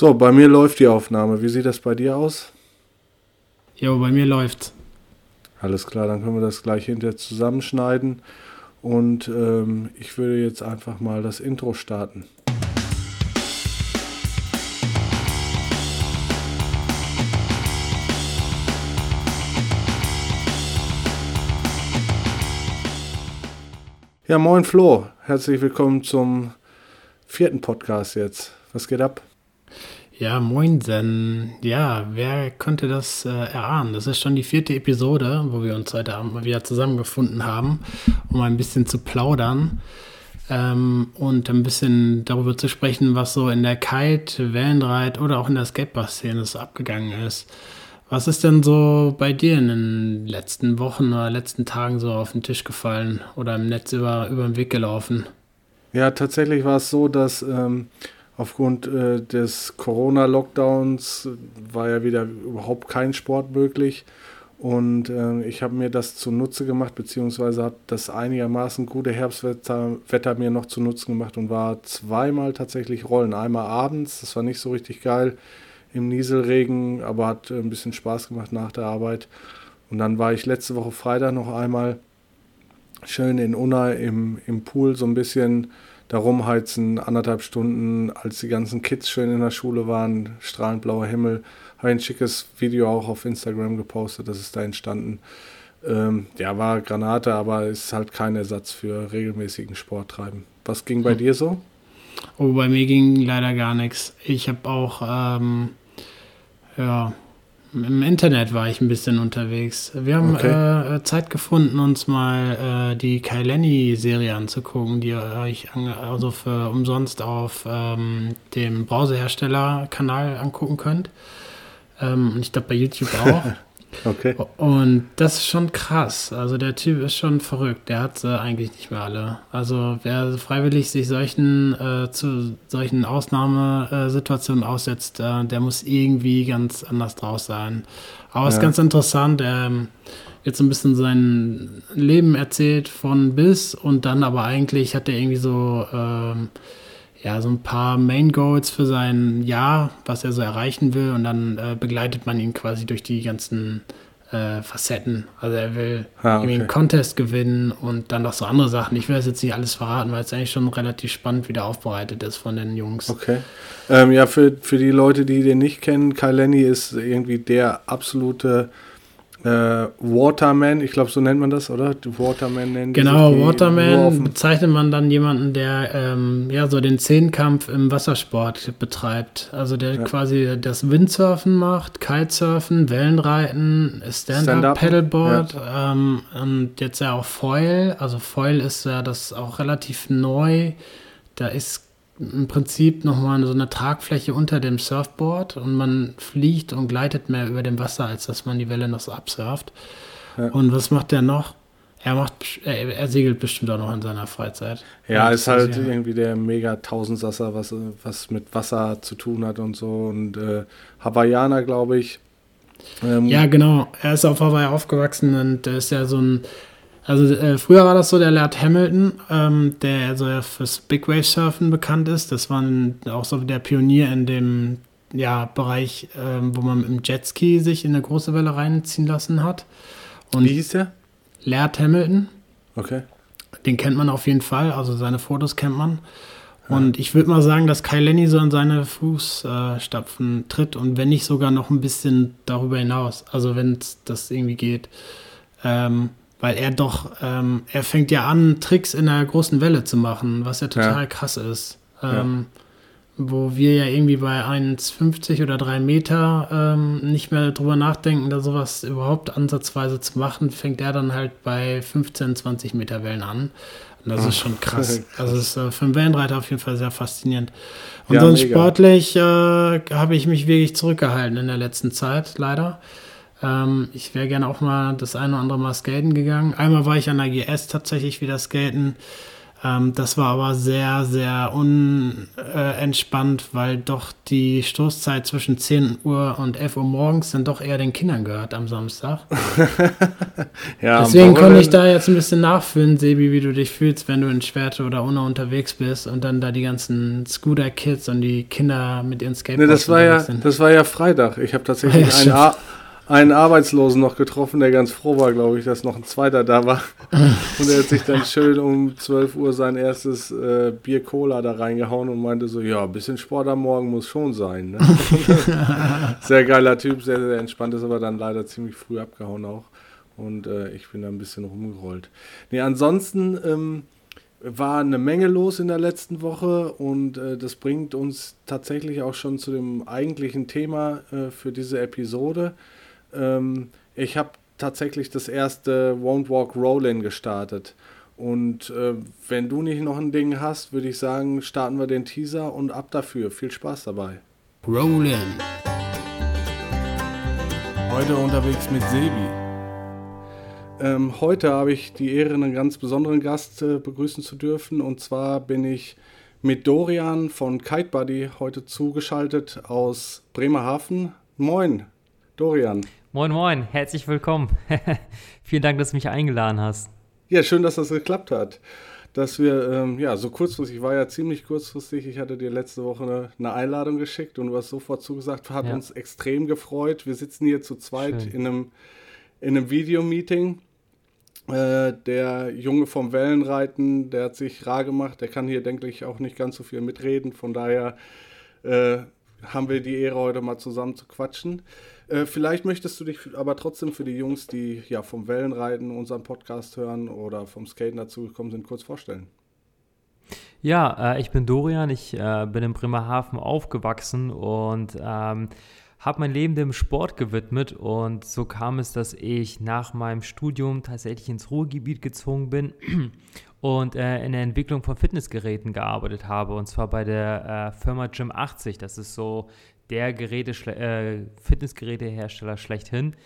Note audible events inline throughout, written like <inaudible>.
So, bei mir läuft die Aufnahme. Wie sieht das bei dir aus? Jo, bei mir läuft. Alles klar, dann können wir das gleich hinterher zusammenschneiden. Und ähm, ich würde jetzt einfach mal das Intro starten. Ja, moin Flo, herzlich willkommen zum vierten Podcast jetzt. Was geht ab? Ja, moinsen. Ja, wer könnte das äh, erahnen? Das ist schon die vierte Episode, wo wir uns heute Abend mal wieder zusammengefunden haben, um ein bisschen zu plaudern ähm, und ein bisschen darüber zu sprechen, was so in der Kite, Wellenreit oder auch in der Skatepark-Szene so abgegangen ist. Was ist denn so bei dir in den letzten Wochen oder letzten Tagen so auf den Tisch gefallen oder im Netz über, über den Weg gelaufen? Ja, tatsächlich war es so, dass ähm, Aufgrund äh, des Corona-Lockdowns war ja wieder überhaupt kein Sport möglich. Und äh, ich habe mir das zunutze gemacht, beziehungsweise habe das einigermaßen gute Herbstwetter Wetter mir noch zunutze gemacht und war zweimal tatsächlich rollen. Einmal abends, das war nicht so richtig geil im Nieselregen, aber hat äh, ein bisschen Spaß gemacht nach der Arbeit. Und dann war ich letzte Woche Freitag noch einmal schön in Unna im, im Pool so ein bisschen da rumheizen, anderthalb Stunden, als die ganzen Kids schön in der Schule waren, strahlend blauer Himmel. Habe ein schickes Video auch auf Instagram gepostet, das ist da entstanden. Ähm, ja, war Granate, aber ist halt kein Ersatz für regelmäßigen Sporttreiben. Was ging bei hm. dir so? Oh, bei mir ging leider gar nichts. Ich habe auch, ähm, ja, im Internet war ich ein bisschen unterwegs. Wir haben okay. äh, Zeit gefunden, uns mal äh, die Kaileni-Serie anzugucken, die ihr euch also für umsonst auf ähm, dem Browserhersteller-Kanal angucken könnt. Ähm, und ich glaube bei YouTube auch. <laughs> Okay. Und das ist schon krass. Also der Typ ist schon verrückt. Der hat sie eigentlich nicht mehr alle. Also wer freiwillig sich solchen äh, zu solchen Ausnahmesituationen aussetzt, äh, der muss irgendwie ganz anders draus sein. Aber es ja. ist ganz interessant. Er wird so ein bisschen sein Leben erzählt von bis und dann aber eigentlich hat er irgendwie so ähm, ja, so ein paar Main Goals für sein Jahr, was er so erreichen will. Und dann äh, begleitet man ihn quasi durch die ganzen äh, Facetten. Also er will ah, okay. irgendwie einen Contest gewinnen und dann noch so andere Sachen. Ich will das jetzt nicht alles verraten, weil es eigentlich schon relativ spannend wieder aufbereitet ist von den Jungs. Okay. Ähm, ja, für, für die Leute, die den nicht kennen, Kai Lenny ist irgendwie der absolute äh, Waterman, ich glaube, so nennt man das, oder? Waterman nennen Genau, Waterman bezeichnet man dann jemanden, der ähm, ja so den Zehnkampf im Wassersport betreibt. Also der ja. quasi das Windsurfen macht, Kitesurfen, Wellenreiten, Stand-Up-Paddleboard Stand ja. ähm, und jetzt ja auch Foil. Also Foil ist ja das auch relativ neu. Da ist im Prinzip nochmal so eine Tragfläche unter dem Surfboard und man fliegt und gleitet mehr über dem Wasser, als dass man die Welle noch so absurft. Ja. Und was macht der noch? Er macht, er, er, segelt bestimmt auch noch in seiner Freizeit. Ja, ist halt ja. irgendwie der mega Tausendsasser, was, was mit Wasser zu tun hat und so. Und äh, Hawaiianer, glaube ich. Ähm, ja, genau. Er ist auf Hawaii aufgewachsen und ist ja so ein also äh, früher war das so der Laird Hamilton, ähm, der also ja fürs Big Wave Surfen bekannt ist. Das war auch so der Pionier in dem ja, Bereich, ähm, wo man mit dem Jetski sich in eine große Welle reinziehen lassen hat. Und Wie hieß der? Laird Hamilton. Okay. Den kennt man auf jeden Fall, also seine Fotos kennt man. Und ich würde mal sagen, dass Kai Lenny so in seine Fußstapfen äh, tritt und wenn nicht sogar noch ein bisschen darüber hinaus. Also wenn das irgendwie geht. Ähm, weil er doch, ähm, er fängt ja an, Tricks in einer großen Welle zu machen, was ja total ja. krass ist. Ähm, ja. Wo wir ja irgendwie bei 1,50 oder 3 Meter ähm, nicht mehr drüber nachdenken, da sowas überhaupt ansatzweise zu machen, fängt er dann halt bei 15, 20 Meter Wellen an. Und das Ach, ist schon krass. <laughs> krass. Also ist äh, für einen Wellenreiter auf jeden Fall sehr faszinierend. Und ja, sonst mega. sportlich äh, habe ich mich wirklich zurückgehalten in der letzten Zeit, leider. Ähm, ich wäre gerne auch mal das eine oder andere Mal skaten gegangen. Einmal war ich an der GS tatsächlich wieder skaten. Ähm, das war aber sehr, sehr unentspannt, äh, weil doch die Stoßzeit zwischen 10 Uhr und 11 Uhr morgens dann doch eher den Kindern gehört am Samstag. <laughs> ja, Deswegen konnte ich da jetzt ein bisschen nachfühlen, Sebi, wie du dich fühlst, wenn du in Schwerte oder Unna unterwegs bist und dann da die ganzen Scooter-Kids und die Kinder mit ihren Skateboards nee, das war ja, sind. Das war ja Freitag. Ich habe tatsächlich <laughs> ja, einen, einen Arbeitslosen noch getroffen, der ganz froh war, glaube ich, dass noch ein zweiter da war. <laughs> und er hat sich dann schön um 12 Uhr sein erstes äh, Bier Cola da reingehauen und meinte so, ja, ein bisschen Sport am Morgen muss schon sein. Ne? <laughs> sehr geiler Typ, sehr, sehr entspannt, ist aber dann leider ziemlich früh abgehauen auch. Und äh, ich bin da ein bisschen rumgerollt. Nee, ansonsten ähm, war eine Menge los in der letzten Woche und äh, das bringt uns tatsächlich auch schon zu dem eigentlichen Thema äh, für diese Episode. Ähm, ich habe tatsächlich das erste Won't Walk Roll-In gestartet. Und äh, wenn du nicht noch ein Ding hast, würde ich sagen, starten wir den Teaser und ab dafür. Viel Spaß dabei. Roll-In. Heute unterwegs mit Sebi. Ähm, heute habe ich die Ehre, einen ganz besonderen Gast äh, begrüßen zu dürfen. Und zwar bin ich mit Dorian von Kite Buddy heute zugeschaltet aus Bremerhaven. Moin, Dorian. Moin, moin, herzlich willkommen. <laughs> Vielen Dank, dass du mich eingeladen hast. Ja, schön, dass das geklappt hat. Dass wir, ähm, ja, so kurzfristig, war ja ziemlich kurzfristig. Ich hatte dir letzte Woche eine, eine Einladung geschickt und du hast sofort zugesagt, hat ja. uns extrem gefreut. Wir sitzen hier zu zweit in einem, in einem Videomeeting. Äh, der Junge vom Wellenreiten, der hat sich rar gemacht, der kann hier, denke ich, auch nicht ganz so viel mitreden. Von daher äh, haben wir die Ehre, heute mal zusammen zu quatschen. Äh, vielleicht möchtest du dich aber trotzdem für die Jungs, die ja vom Wellenreiten unseren Podcast hören oder vom Skaten dazugekommen sind, kurz vorstellen. Ja, äh, ich bin Dorian, ich äh, bin in Bremerhaven aufgewachsen und ähm, habe mein Leben dem Sport gewidmet und so kam es, dass ich nach meinem Studium tatsächlich ins Ruhrgebiet gezogen bin <clears throat> und äh, in der Entwicklung von Fitnessgeräten gearbeitet habe und zwar bei der äh, Firma Gym 80. Das ist so der Geräte, äh, Fitnessgerätehersteller schlechthin.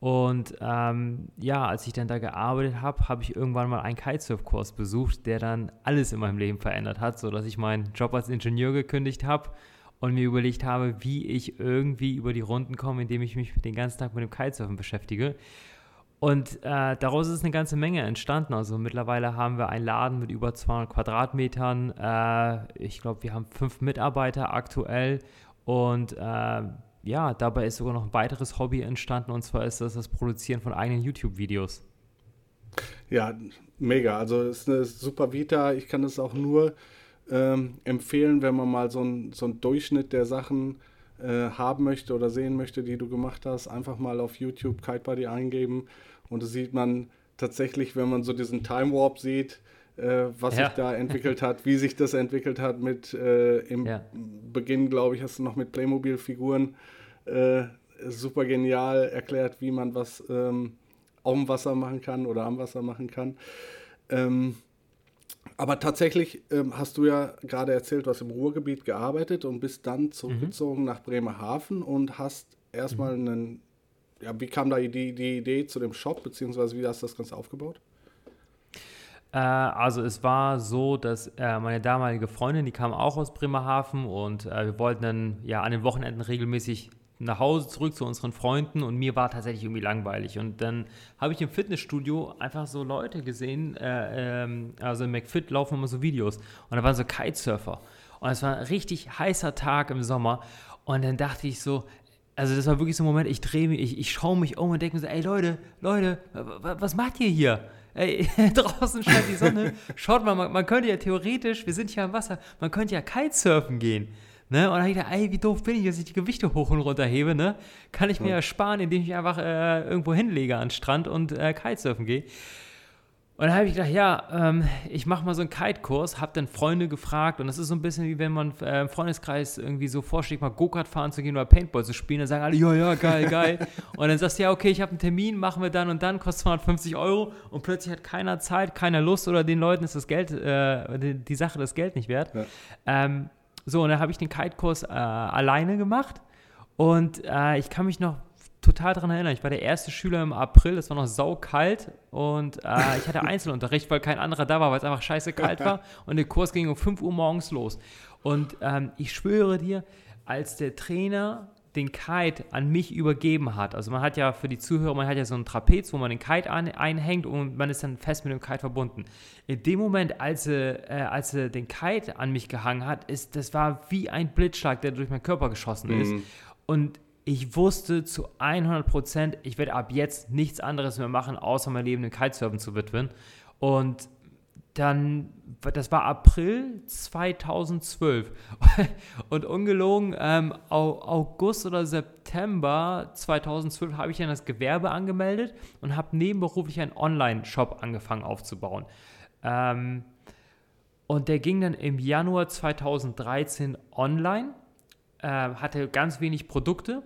Und ähm, ja, als ich dann da gearbeitet habe, habe ich irgendwann mal einen Kitesurf-Kurs besucht, der dann alles in meinem Leben verändert hat, sodass ich meinen Job als Ingenieur gekündigt habe und mir überlegt habe, wie ich irgendwie über die Runden komme, indem ich mich den ganzen Tag mit dem Kitesurfen beschäftige. Und äh, daraus ist eine ganze Menge entstanden. Also mittlerweile haben wir einen Laden mit über 200 Quadratmetern. Äh, ich glaube, wir haben fünf Mitarbeiter aktuell und äh, ja, dabei ist sogar noch ein weiteres Hobby entstanden und zwar ist das das Produzieren von eigenen YouTube-Videos. Ja, mega. Also es ist eine super Vita. Ich kann es auch nur ähm, empfehlen, wenn man mal so einen so Durchschnitt der Sachen äh, haben möchte oder sehen möchte, die du gemacht hast. Einfach mal auf YouTube Kite Buddy eingeben und da sieht man tatsächlich, wenn man so diesen Time Warp sieht, äh, was ja. sich da entwickelt hat, wie sich das entwickelt hat mit äh, im ja. Beginn, glaube ich, hast du noch mit Playmobil-Figuren äh, super genial erklärt, wie man was ähm, auf dem Wasser machen kann oder am Wasser machen kann. Ähm, aber tatsächlich ähm, hast du ja gerade erzählt, du hast im Ruhrgebiet gearbeitet und bist dann zurückgezogen mhm. nach Bremerhaven und hast erstmal mhm. einen, ja, wie kam da die, die Idee zu dem Shop, beziehungsweise wie hast du das Ganze aufgebaut? Äh, also es war so, dass äh, meine damalige Freundin, die kam auch aus Bremerhaven und äh, wir wollten dann ja an den Wochenenden regelmäßig nach Hause zurück zu unseren Freunden und mir war tatsächlich irgendwie langweilig. Und dann habe ich im Fitnessstudio einfach so Leute gesehen, äh, ähm, also im McFit laufen immer so Videos und da waren so Kitesurfer. Und es war ein richtig heißer Tag im Sommer und dann dachte ich so, also das war wirklich so ein Moment, ich drehe mich, ich, ich schaue mich um und denke mir so, ey Leute, Leute, was macht ihr hier? Ey, <laughs> draußen scheint die Sonne. Schaut mal, man, man, könnte ja theoretisch, wir sind hier am Wasser, man könnte ja Kitesurfen gehen. Ne? Und dann ich gedacht, ey, wie doof bin ich, dass ich die Gewichte hoch und runter hebe, ne? Kann ich mir ja sparen, indem ich einfach äh, irgendwo hinlege an den Strand und äh, Kitesurfen gehe. Und dann habe ich gedacht, ja, ähm, ich mache mal so einen Kite-Kurs, habe dann Freunde gefragt und das ist so ein bisschen wie wenn man äh, im Freundeskreis irgendwie so vorschlägt, mal Go-Kart fahren zu gehen oder Paintball zu spielen, dann sagen alle, ja, ja, geil, <laughs> geil. und dann sagst du, ja, okay, ich habe einen Termin, machen wir dann und dann, kostet 250 Euro und plötzlich hat keiner Zeit, keiner Lust oder den Leuten ist das Geld, äh, die, die, Sache das Geld nicht wert. Ja. Ähm, so, und dann habe ich den Kite-Kurs äh, alleine gemacht und äh, ich kann mich noch total daran erinnern. Ich war der erste Schüler im April, es war noch saukalt und äh, ich hatte <laughs> Einzelunterricht, weil kein anderer da war, weil es einfach scheiße kalt <laughs> war und der Kurs ging um 5 Uhr morgens los. Und ähm, ich schwöre dir, als der Trainer den Kite an mich übergeben hat. Also man hat ja für die Zuhörer, man hat ja so ein Trapez, wo man den Kite an, einhängt und man ist dann fest mit dem Kite verbunden. In dem Moment, als er, äh, als er den Kite an mich gehangen hat, ist, das war wie ein Blitzschlag, der durch meinen Körper geschossen ist. Mhm. Und ich wusste zu 100 Prozent, ich werde ab jetzt nichts anderes mehr machen, außer mein Leben dem Kitesurfen zu widmen. Und dann, das war April 2012. <laughs> Und ungelogen, ähm, August oder September 2012 habe ich dann das Gewerbe angemeldet und habe nebenberuflich einen Online-Shop angefangen aufzubauen. Ähm, und der ging dann im Januar 2013 online, äh, hatte ganz wenig Produkte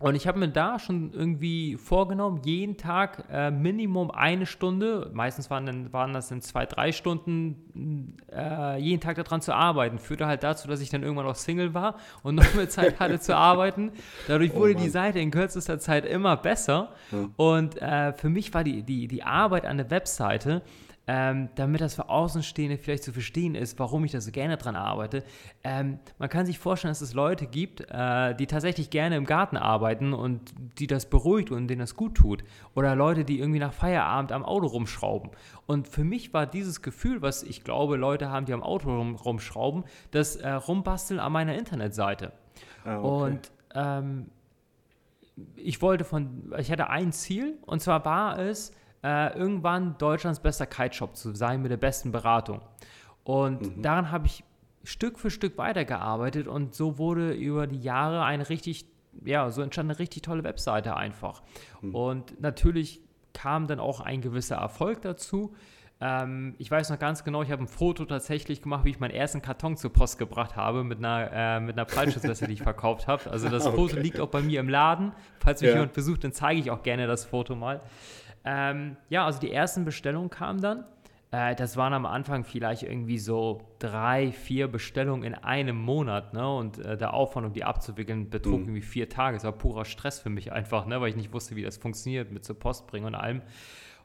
und ich habe mir da schon irgendwie vorgenommen, jeden Tag äh, Minimum eine Stunde, meistens waren, dann, waren das dann zwei, drei Stunden, äh, jeden Tag daran zu arbeiten. Führte halt dazu, dass ich dann irgendwann auch Single war und noch mehr Zeit hatte zu arbeiten. Dadurch oh wurde oh die Seite in kürzester Zeit immer besser. Ja. Und äh, für mich war die, die, die Arbeit an der Webseite ähm, damit das für Außenstehende vielleicht zu verstehen ist, warum ich da so gerne dran arbeite. Ähm, man kann sich vorstellen, dass es Leute gibt, äh, die tatsächlich gerne im Garten arbeiten und die das beruhigt und denen das gut tut. Oder Leute, die irgendwie nach Feierabend am Auto rumschrauben. Und für mich war dieses Gefühl, was ich glaube, Leute haben, die am Auto rum, rumschrauben, das äh, Rumbasteln an meiner Internetseite. Ah, okay. Und ähm, ich wollte von, ich hatte ein Ziel und zwar war es, äh, irgendwann Deutschlands bester Kite-Shop zu sein mit der besten Beratung. Und mhm. daran habe ich Stück für Stück weitergearbeitet und so wurde über die Jahre eine richtig, ja, so entstand eine richtig tolle Webseite einfach. Mhm. Und natürlich kam dann auch ein gewisser Erfolg dazu. Ähm, ich weiß noch ganz genau, ich habe ein Foto tatsächlich gemacht, wie ich meinen ersten Karton zur Post gebracht habe mit einer, äh, mit einer Fallschutzweste, die ich verkauft habe. Also das <laughs> okay. Foto liegt auch bei mir im Laden. Falls mich ja. jemand besucht, dann zeige ich auch gerne das Foto mal. Ähm, ja, also die ersten Bestellungen kamen dann. Äh, das waren am Anfang vielleicht irgendwie so drei, vier Bestellungen in einem Monat. Ne? Und äh, der Aufwand, um die abzuwickeln, betrug mhm. irgendwie vier Tage. Es war purer Stress für mich einfach, ne? weil ich nicht wusste, wie das funktioniert mit zur Post bringen und allem.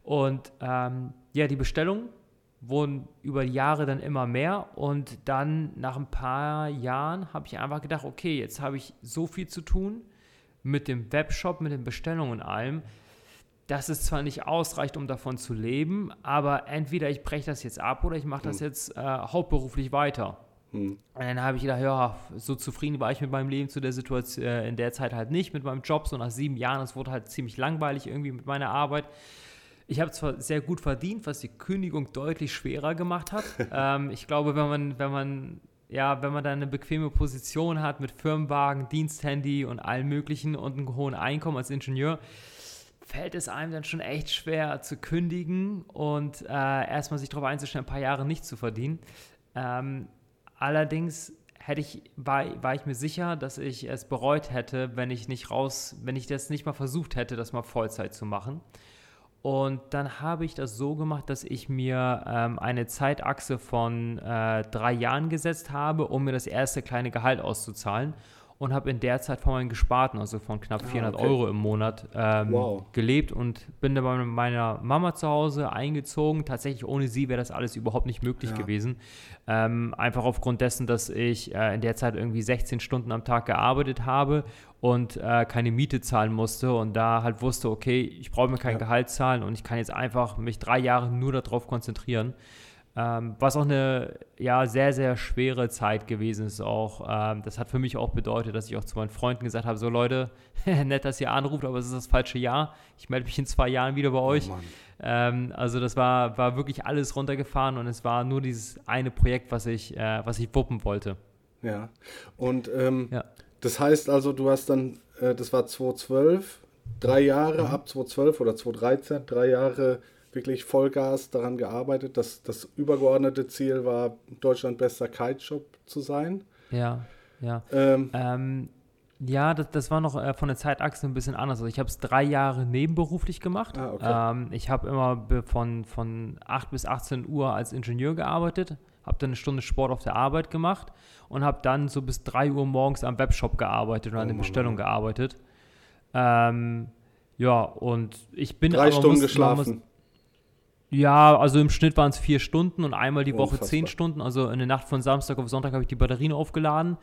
Und ähm, ja, die Bestellungen wurden über die Jahre dann immer mehr und dann nach ein paar Jahren habe ich einfach gedacht, okay, jetzt habe ich so viel zu tun mit dem Webshop, mit den Bestellungen und allem dass es zwar nicht ausreicht, um davon zu leben, aber entweder ich breche das jetzt ab oder ich mache das hm. jetzt äh, hauptberuflich weiter. Hm. Und dann habe ich gedacht, ja, so zufrieden war ich mit meinem Leben zu der Situation, äh, in der Zeit halt nicht, mit meinem Job, so nach sieben Jahren, es wurde halt ziemlich langweilig irgendwie mit meiner Arbeit. Ich habe zwar sehr gut verdient, was die Kündigung deutlich schwerer gemacht hat. <laughs> ähm, ich glaube, wenn man, wenn man, ja, wenn man da eine bequeme Position hat mit Firmenwagen, Diensthandy und allem möglichen und einem hohen Einkommen als Ingenieur, fällt es einem dann schon echt schwer zu kündigen und äh, erstmal sich darauf einzustellen, ein paar Jahre nicht zu verdienen. Ähm, allerdings hätte ich, war, war ich mir sicher, dass ich es bereut hätte, wenn ich nicht raus, wenn ich das nicht mal versucht hätte, das mal Vollzeit zu machen. Und dann habe ich das so gemacht, dass ich mir ähm, eine Zeitachse von äh, drei Jahren gesetzt habe, um mir das erste kleine Gehalt auszuzahlen und habe in der Zeit von meinen Gesparten, also von knapp 400 ah, okay. Euro im Monat, ähm, wow. gelebt und bin dann bei meiner Mama zu Hause eingezogen. Tatsächlich ohne sie wäre das alles überhaupt nicht möglich ja. gewesen. Ähm, einfach aufgrund dessen, dass ich äh, in der Zeit irgendwie 16 Stunden am Tag gearbeitet habe und äh, keine Miete zahlen musste und da halt wusste, okay, ich brauche mir kein ja. Gehalt zahlen und ich kann jetzt einfach mich drei Jahre nur darauf konzentrieren. Ähm, was auch eine ja, sehr, sehr schwere Zeit gewesen ist auch. Ähm, das hat für mich auch bedeutet, dass ich auch zu meinen Freunden gesagt habe, so Leute, <laughs> nett, dass ihr anruft, aber es ist das falsche Jahr. Ich melde mich in zwei Jahren wieder bei oh euch. Oh ähm, also das war, war wirklich alles runtergefahren und es war nur dieses eine Projekt, was ich, äh, was ich wuppen wollte. Ja, und ähm, ja. das heißt also, du hast dann, äh, das war 2012, drei Jahre, mhm. ab 2012 oder 2013, drei Jahre wirklich Vollgas daran gearbeitet. dass das übergeordnete Ziel war, Deutschland bester Kite-Shop zu sein. Ja, ja. Ähm, ähm, ja, das, das war noch äh, von der Zeitachse ein bisschen anders. Also ich habe es drei Jahre nebenberuflich gemacht. Ah, okay. ähm, ich habe immer von, von 8 bis 18 Uhr als Ingenieur gearbeitet, habe dann eine Stunde Sport auf der Arbeit gemacht und habe dann so bis 3 Uhr morgens am Webshop gearbeitet und oh, an der Bestellung Mann. gearbeitet. Ähm, ja, und ich bin Drei Stunden muss, geschlafen. Ja, also im Schnitt waren es vier Stunden und einmal die Woche Unfassbar. zehn Stunden. Also in der Nacht von Samstag auf Sonntag habe ich die Batterien aufgeladen.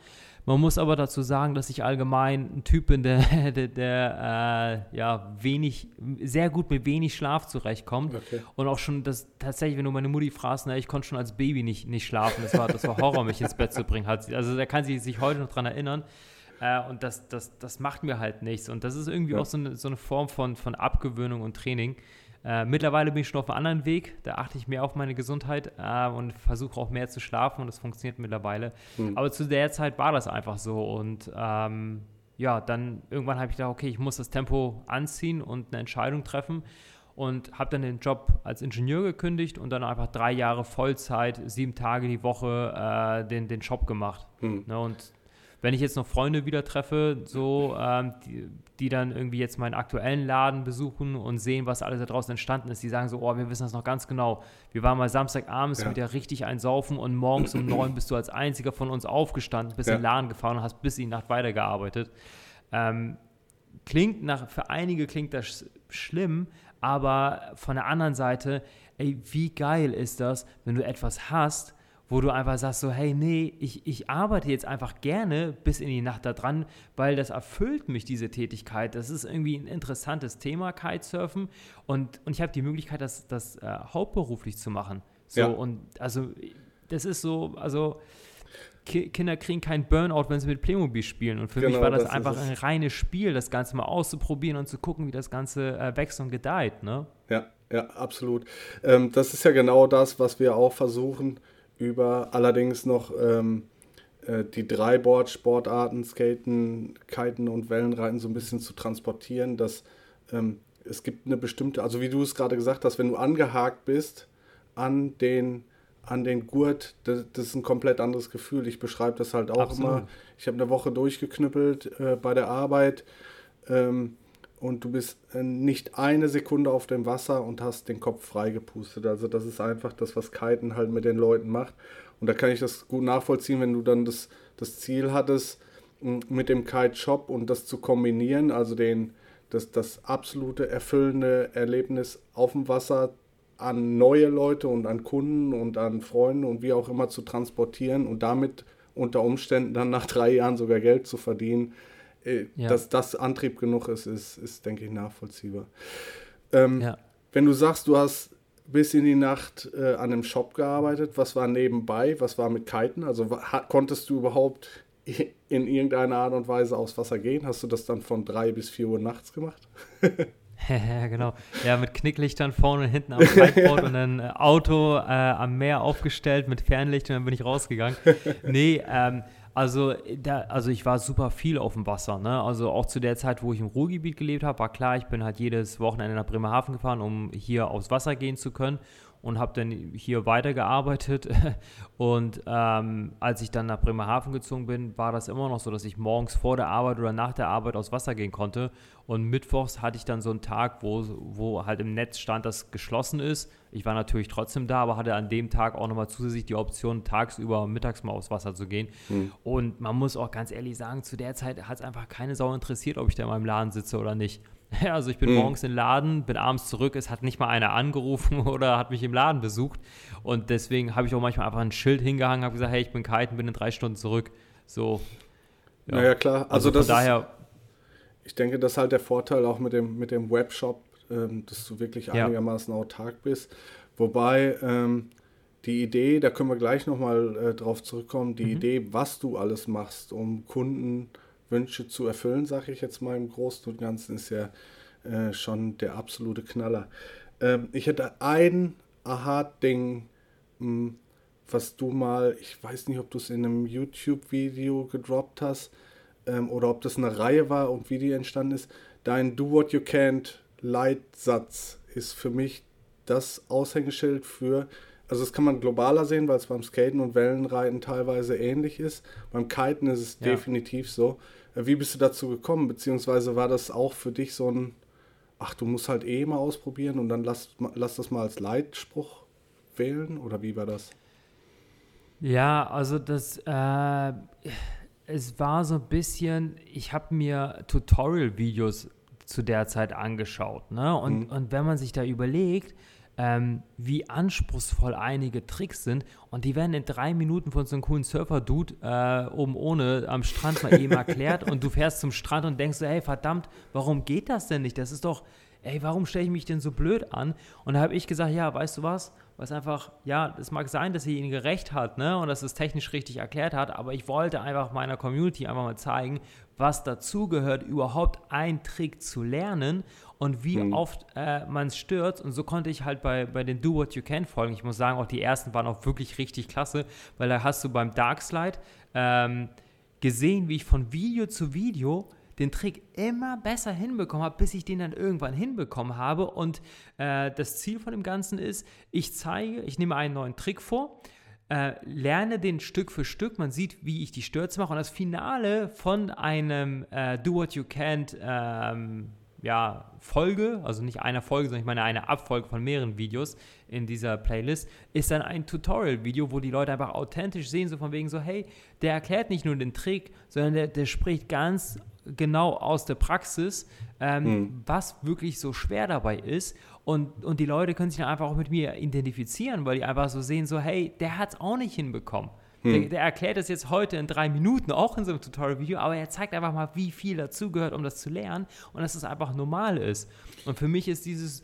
Man muss aber dazu sagen, dass ich allgemein ein Typ bin, der, <laughs> der, der äh, ja, wenig, sehr gut mit wenig Schlaf zurechtkommt. Okay. Und auch schon, das tatsächlich, wenn du meine Mutti fragst, na, ich konnte schon als Baby nicht, nicht schlafen. Das war, das war Horror, mich ins Bett zu bringen. Also da kann sie sich heute noch dran erinnern. Äh, und das, das, das macht mir halt nichts. Und das ist irgendwie ja. auch so eine, so eine Form von, von Abgewöhnung und Training. Äh, mittlerweile bin ich schon auf einem anderen Weg. Da achte ich mehr auf meine Gesundheit äh, und versuche auch mehr zu schlafen und das funktioniert mittlerweile. Mhm. Aber zu der Zeit war das einfach so. Und ähm, ja, dann irgendwann habe ich gedacht, okay, ich muss das Tempo anziehen und eine Entscheidung treffen. Und habe dann den Job als Ingenieur gekündigt und dann einfach drei Jahre Vollzeit, sieben Tage die Woche äh, den, den Job gemacht. Mhm. Ne, und wenn ich jetzt noch Freunde wieder treffe, so, ähm, die, die, dann irgendwie jetzt meinen aktuellen Laden besuchen und sehen, was alles da draußen entstanden ist, die sagen so, oh, wir wissen das noch ganz genau. Wir waren mal Samstagabends ja. wieder richtig einsaufen und morgens um neun bist du als einziger von uns aufgestanden, bist ja. in den Laden gefahren und hast bis in die Nacht weitergearbeitet. Ähm, klingt nach, für einige klingt das schlimm, aber von der anderen Seite, ey, wie geil ist das, wenn du etwas hast, wo du einfach sagst so, hey, nee, ich, ich arbeite jetzt einfach gerne bis in die Nacht da dran, weil das erfüllt mich, diese Tätigkeit. Das ist irgendwie ein interessantes Thema, Kitesurfen. Und, und ich habe die Möglichkeit, das, das äh, hauptberuflich zu machen. So, ja. und also, das ist so, also, Kinder kriegen keinen Burnout, wenn sie mit Playmobil spielen. Und für genau, mich war das, das einfach ein reines Spiel, das Ganze mal auszuprobieren und zu gucken, wie das Ganze äh, wächst und gedeiht. Ne? Ja, ja, absolut. Ähm, das ist ja genau das, was wir auch versuchen, über allerdings noch ähm, äh, die drei Board-Sportarten, Skaten, Kiten und Wellenreiten so ein bisschen zu transportieren, dass ähm, es gibt eine bestimmte, also wie du es gerade gesagt hast, wenn du angehakt bist an den an den Gurt, das, das, ist ein komplett anderes Gefühl. Ich beschreibe das halt auch Absolut. immer. Ich habe eine Woche durchgeknüppelt äh, bei der Arbeit. Ähm, und du bist äh, nicht eine Sekunde auf dem Wasser und hast den Kopf freigepustet. Also das ist einfach das, was Kiten halt mit den Leuten macht. Und da kann ich das gut nachvollziehen, wenn du dann das, das Ziel hattest, mit dem Kite-Shop und das zu kombinieren, also den, das, das absolute erfüllende Erlebnis auf dem Wasser an neue Leute und an Kunden und an Freunde und wie auch immer zu transportieren und damit unter Umständen dann nach drei Jahren sogar Geld zu verdienen äh, ja. dass das Antrieb genug ist, ist, ist denke ich, nachvollziehbar. Ähm, ja. Wenn du sagst, du hast bis in die Nacht äh, an einem Shop gearbeitet, was war nebenbei, was war mit Kiten? Also konntest du überhaupt in irgendeiner Art und Weise aufs Wasser gehen? Hast du das dann von drei bis vier Uhr nachts gemacht? <laughs> ja, genau. Ja, mit Knicklichtern vorne und hinten am Kiteboard <laughs> und ein Auto äh, am Meer aufgestellt mit Fernlicht und dann bin ich rausgegangen. Nee, ähm, also, da, also ich war super viel auf dem Wasser. Ne? Also auch zu der Zeit, wo ich im Ruhrgebiet gelebt habe, war klar, ich bin halt jedes Wochenende nach Bremerhaven gefahren, um hier aufs Wasser gehen zu können und habe dann hier weitergearbeitet. <laughs> Und ähm, als ich dann nach Bremerhaven gezogen bin, war das immer noch so, dass ich morgens vor der Arbeit oder nach der Arbeit aufs Wasser gehen konnte. Und mittwochs hatte ich dann so einen Tag, wo, wo halt im Netz stand, dass geschlossen ist. Ich war natürlich trotzdem da, aber hatte an dem Tag auch nochmal zusätzlich die Option, tagsüber mittags mal aufs Wasser zu gehen. Mhm. Und man muss auch ganz ehrlich sagen, zu der Zeit hat es einfach keine Sau interessiert, ob ich da in meinem Laden sitze oder nicht. <laughs> Also ich bin mhm. morgens im Laden, bin abends zurück, es hat nicht mal einer angerufen <laughs> oder hat mich im Laden besucht. Und deswegen habe ich auch manchmal einfach ein Schild hingehangen, habe gesagt, hey, ich bin kiten, bin in drei Stunden zurück. So. Ja, naja, klar. Also, also das daher. Ist, ich denke, das ist halt der Vorteil auch mit dem, mit dem Webshop, ähm, dass du wirklich ja. einigermaßen autark bist. Wobei ähm, die Idee, da können wir gleich nochmal äh, drauf zurückkommen, die mhm. Idee, was du alles machst, um Kunden Wünsche zu erfüllen, sage ich jetzt mal im Großen und Ganzen, ist ja äh, schon der absolute Knaller. Ähm, ich hätte ein Aha-Ding, hm, was du mal, ich weiß nicht, ob du es in einem YouTube-Video gedroppt hast ähm, oder ob das eine Reihe war und wie die entstanden ist. Dein Do What You Can't Leitsatz ist für mich das Aushängeschild für also das kann man globaler sehen, weil es beim Skaten und Wellenreiten teilweise ähnlich ist. Beim Kiten ist es ja. definitiv so. Wie bist du dazu gekommen? Beziehungsweise war das auch für dich so ein, ach, du musst halt eh mal ausprobieren und dann lass, lass das mal als Leitspruch wählen? Oder wie war das? Ja, also das, äh, es war so ein bisschen, ich habe mir Tutorial-Videos zu der Zeit angeschaut. Ne? Und, mhm. und wenn man sich da überlegt, ähm, wie anspruchsvoll einige Tricks sind und die werden in drei Minuten von so einem coolen Surfer-Dude äh, oben ohne am Strand mal eben erklärt und du fährst zum Strand und denkst so, hey verdammt, warum geht das denn nicht? Das ist doch, ey, warum stelle ich mich denn so blöd an? Und da habe ich gesagt, ja, weißt du was? Was einfach, ja, es mag sein, dass derjenige recht hat, ne, und dass es technisch richtig erklärt hat, aber ich wollte einfach meiner Community einfach mal zeigen, was dazugehört, überhaupt einen Trick zu lernen und wie mhm. oft äh, man es stört. Und so konnte ich halt bei, bei den Do What You Can folgen. Ich muss sagen, auch die ersten waren auch wirklich richtig klasse, weil da hast du beim Dark Slide ähm, gesehen, wie ich von Video zu Video den Trick immer besser hinbekommen habe, bis ich den dann irgendwann hinbekommen habe. Und äh, das Ziel von dem Ganzen ist, ich zeige, ich nehme einen neuen Trick vor, äh, lerne den Stück für Stück, man sieht, wie ich die Stürze mache und das Finale von einem äh, Do What You Can't ähm, ja, Folge, also nicht einer Folge, sondern ich meine eine Abfolge von mehreren Videos in dieser Playlist, ist dann ein Tutorial-Video, wo die Leute einfach authentisch sehen, so von wegen so, hey, der erklärt nicht nur den Trick, sondern der, der spricht ganz genau aus der Praxis, ähm, mhm. was wirklich so schwer dabei ist. Und, und die Leute können sich dann einfach auch mit mir identifizieren, weil die einfach so sehen, so, hey, der hat es auch nicht hinbekommen. Hm. Der, der, erklärt es jetzt heute in drei Minuten, auch in so einem Tutorial-Video, aber er zeigt einfach mal, wie viel dazugehört, um das zu lernen und dass es einfach normal ist. Und für mich ist dieses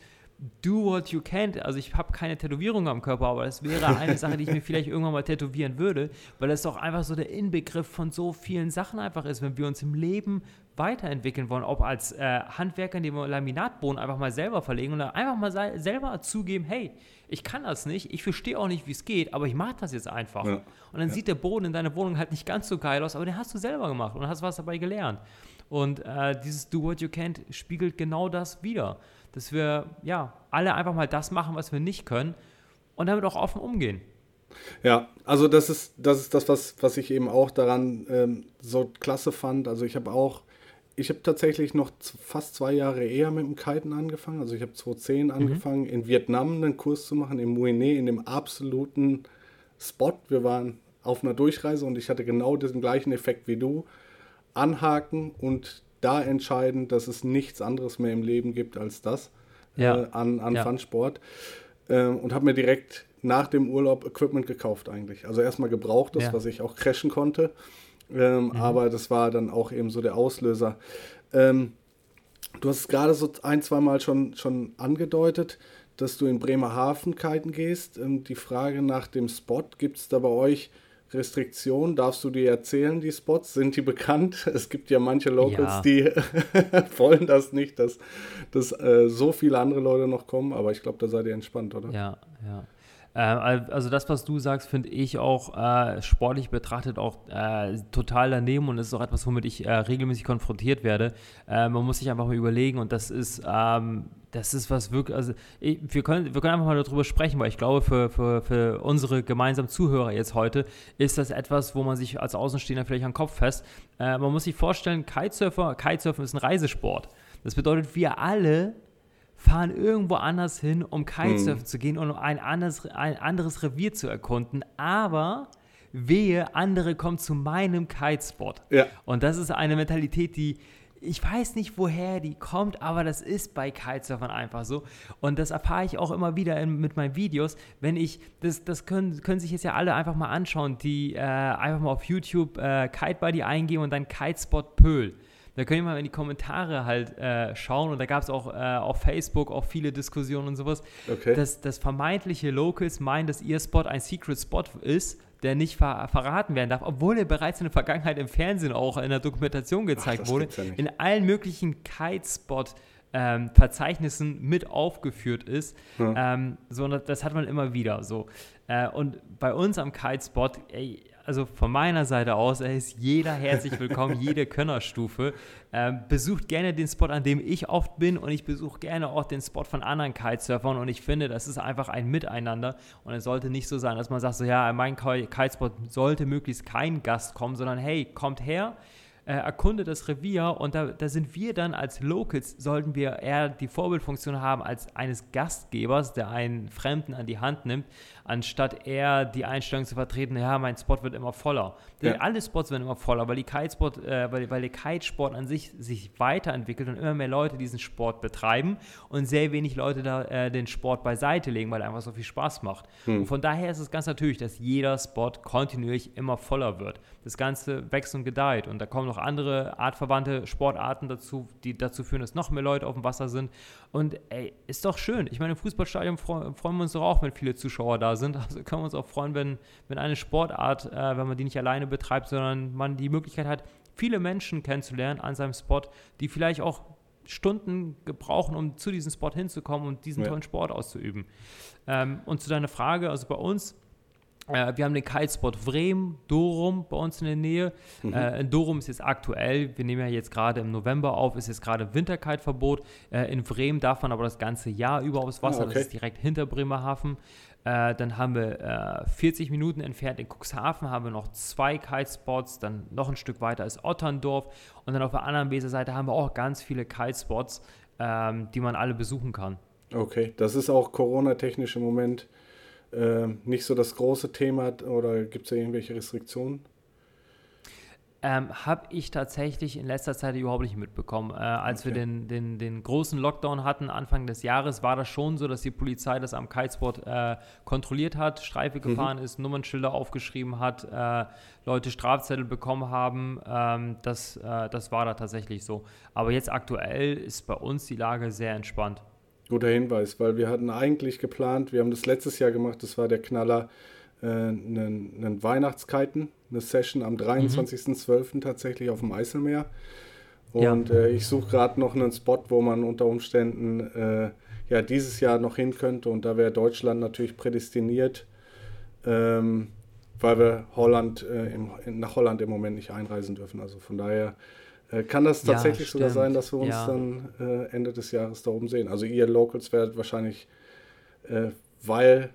do what you can. Also ich habe keine Tätowierung am Körper, aber das wäre eine Sache, die ich mir vielleicht irgendwann mal tätowieren würde, weil das doch einfach so der Inbegriff von so vielen Sachen einfach ist, wenn wir uns im Leben weiterentwickeln wollen, ob als äh, Handwerker, indem wir Laminatboden einfach mal selber verlegen und einfach mal selber zugeben, hey, ich kann das nicht, ich verstehe auch nicht, wie es geht, aber ich mache das jetzt einfach. Ja. Und dann ja. sieht der Boden in deiner Wohnung halt nicht ganz so geil aus, aber den hast du selber gemacht und hast was dabei gelernt. Und äh, dieses Do What You Can spiegelt genau das wieder, dass wir ja alle einfach mal das machen, was wir nicht können und damit auch offen umgehen. Ja, also das ist das, ist das was, was ich eben auch daran ähm, so klasse fand. Also ich habe auch ich habe tatsächlich noch fast zwei Jahre eher mit dem Kiten angefangen. Also ich habe 2010 mhm. angefangen, in Vietnam einen Kurs zu machen, in Muine, in dem absoluten Spot. Wir waren auf einer Durchreise und ich hatte genau diesen gleichen Effekt wie du. Anhaken und da entscheiden, dass es nichts anderes mehr im Leben gibt als das ja. äh, an, an ja. Funsport. Äh, und habe mir direkt nach dem Urlaub Equipment gekauft eigentlich. Also erstmal gebrauchtes, ja. was ich auch crashen konnte. Ähm, mhm. Aber das war dann auch eben so der Auslöser. Ähm, du hast es gerade so ein, zwei Mal schon, schon angedeutet, dass du in Bremerhaven kiten gehst. Ähm, die Frage nach dem Spot, gibt es da bei euch Restriktionen? Darfst du dir erzählen, die Spots? Sind die bekannt? <laughs> Es gibt ja manche Locals, ja. die <laughs> wollen das nicht, dass, dass äh, so viele andere Leute noch kommen, aber ich glaube, da seid ihr entspannt, oder? Ja, ja. Äh, also das, was du sagst, finde ich auch äh, sportlich betrachtet auch äh, total daneben und ist auch etwas, womit ich äh, regelmäßig konfrontiert werde. Äh, man muss sich einfach mal überlegen und das ist, ähm, das ist was wirklich, also ich, wir, können, wir können einfach mal darüber sprechen, weil ich glaube, für, für, für unsere gemeinsamen Zuhörer jetzt heute ist das etwas, wo man sich als Außenstehender vielleicht am Kopf fest. Äh, man muss sich vorstellen, Kitesurfer, Kitesurfen ist ein Reisesport. Das bedeutet, wir alle fahren irgendwo anders hin, um Kitesurfen mhm. zu gehen und um ein anderes, ein anderes Revier zu erkunden. Aber wehe, andere kommen zu meinem Kitespot. Ja. Und das ist eine Mentalität, die ich weiß nicht, woher die kommt, aber das ist bei Kitesurfern einfach so. Und das erfahre ich auch immer wieder in, mit meinen Videos. Wenn ich, das, das können, können sich jetzt ja alle einfach mal anschauen, die äh, einfach mal auf YouTube äh, Kitebuddy eingeben und dann Kitespot Pöhl. Da könnt ihr mal in die Kommentare halt äh, schauen und da gab es auch äh, auf Facebook auch viele Diskussionen und sowas, okay. dass, dass vermeintliche Locals meinen, dass ihr Spot ein Secret Spot ist, der nicht ver verraten werden darf, obwohl er bereits in der Vergangenheit im Fernsehen auch in der Dokumentation gezeigt Ach, wurde, ja in allen möglichen Kitespot ähm, Verzeichnissen mit aufgeführt ist. Hm. Ähm, so, das hat man immer wieder so. Äh, und bei uns am Kitespot, ey, also von meiner Seite aus, ist jeder herzlich willkommen, <laughs> jede Könnerstufe. Ähm, besucht gerne den Spot, an dem ich oft bin und ich besuche gerne auch den Spot von anderen Kitesurfern und ich finde, das ist einfach ein Miteinander und es sollte nicht so sein, dass man sagt, so ja, in meinen Kitespot sollte möglichst kein Gast kommen, sondern hey, kommt her, äh, erkunde das Revier und da, da sind wir dann als Locals, sollten wir eher die Vorbildfunktion haben als eines Gastgebers, der einen Fremden an die Hand nimmt, anstatt eher die Einstellung zu vertreten, ja, mein Spot wird immer voller. Ja. Alle Spots werden immer voller, weil, die Kitesport, äh, weil, weil der Kitesport an sich sich weiterentwickelt und immer mehr Leute diesen Sport betreiben und sehr wenig Leute da äh, den Sport beiseite legen, weil er einfach so viel Spaß macht. Hm. Und von daher ist es ganz natürlich, dass jeder Spot kontinuierlich immer voller wird. Das Ganze wächst und gedeiht und da kommen noch andere artverwandte Sportarten dazu, die dazu führen, dass noch mehr Leute auf dem Wasser sind. Und ey, ist doch schön. Ich meine, im Fußballstadion freuen wir uns doch auch, wenn viele Zuschauer da sind. Also können wir uns auch freuen, wenn, wenn eine Sportart, äh, wenn man die nicht alleine betreibt, sondern man die Möglichkeit hat, viele Menschen kennenzulernen an seinem Spot, die vielleicht auch Stunden gebrauchen, um zu diesem Spot hinzukommen und diesen ja. tollen Sport auszuüben. Ähm, und zu deiner Frage, also bei uns wir haben den Kitespot Vrem, Dorum bei uns in der Nähe. Mhm. Äh, in Dorum ist jetzt aktuell, wir nehmen ja jetzt gerade im November auf, ist jetzt gerade Winterkiteverbot. Äh, in Vrem darf man aber das ganze Jahr über aufs Wasser, ah, okay. das ist direkt hinter Bremerhaven. Äh, dann haben wir 40 äh, Minuten entfernt in Cuxhaven haben wir noch zwei Kitespots, dann noch ein Stück weiter ist Otterndorf und dann auf der anderen Weserseite haben wir auch ganz viele Kitespots, ähm, die man alle besuchen kann. Okay, das ist auch Corona-technisch im Moment äh, nicht so das große Thema oder gibt es da irgendwelche Restriktionen? Ähm, habe ich tatsächlich in letzter Zeit überhaupt nicht mitbekommen. Äh, als okay. wir den, den, den großen Lockdown hatten, Anfang des Jahres, war das schon so, dass die Polizei das am Kitesport äh, kontrolliert hat, Streife mhm. gefahren ist, Nummernschilder aufgeschrieben hat, äh, Leute Strafzettel bekommen haben. Ähm, das, äh, das war da tatsächlich so. Aber jetzt aktuell ist bei uns die Lage sehr entspannt. Guter Hinweis, weil wir hatten eigentlich geplant, wir haben das letztes Jahr gemacht, das war der Knaller, äh, einen, einen Weihnachtskiten, eine Session am 23.12. Mhm. tatsächlich auf dem Eiselmeer. Und ja. äh, ich suche gerade noch einen Spot, wo man unter Umständen äh, ja dieses Jahr noch hin könnte. Und da wäre Deutschland natürlich prädestiniert, ähm, weil wir Holland äh, im, nach Holland im Moment nicht einreisen dürfen. Also von daher kann das tatsächlich ja, sogar sein, dass wir uns ja. dann äh, Ende des Jahres da oben sehen? Also ihr Locals werdet wahrscheinlich, äh, weil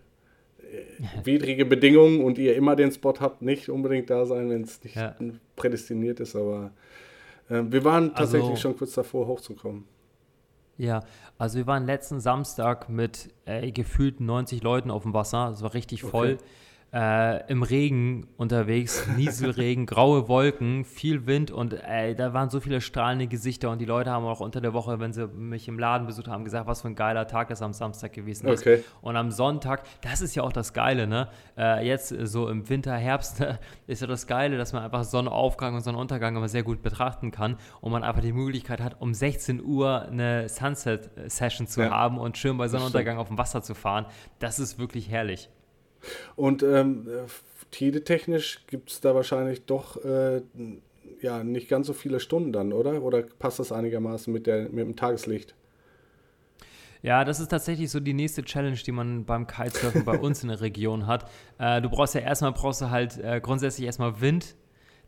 äh, <laughs> widrige Bedingungen und ihr immer den Spot habt, nicht unbedingt da sein, wenn es nicht ja. prädestiniert ist, aber äh, wir waren tatsächlich also, schon kurz davor, hochzukommen. Ja, also wir waren letzten Samstag mit gefühlt 90 Leuten auf dem Wasser, es war richtig voll. Okay äh, im Regen unterwegs, Nieselregen, <laughs> graue Wolken, viel Wind und ey, da waren so viele strahlende Gesichter und die Leute haben auch unter der Woche, wenn sie mich im Laden besucht haben, gesagt, was für ein geiler Tag das am Samstag gewesen ist. Okay. Und am Sonntag, das ist ja auch das Geile, ne? Äh, jetzt so im Winter, Herbst <laughs> ne, ist ja das Geile, dass man einfach Sonnenaufgang und Sonnenuntergang immer sehr gut betrachten kann und man einfach die Möglichkeit hat, um 16 Uhr eine Sunset-Session zu ja. haben und schön bei Sonnenuntergang auf dem Wasser zu fahren. Das ist wirklich herrlich. Und ähm, Tide-technisch gibt es da wahrscheinlich doch äh, ja, nicht ganz so viele Stunden dann, oder? Oder passt das einigermaßen mit, der, mit dem Tageslicht? Ja, das ist tatsächlich so die nächste Challenge, die man beim Kitesurfen bei uns in der Region hat. Äh, du brauchst ja erstmal, brauchst du halt äh, grundsätzlich erstmal Wind,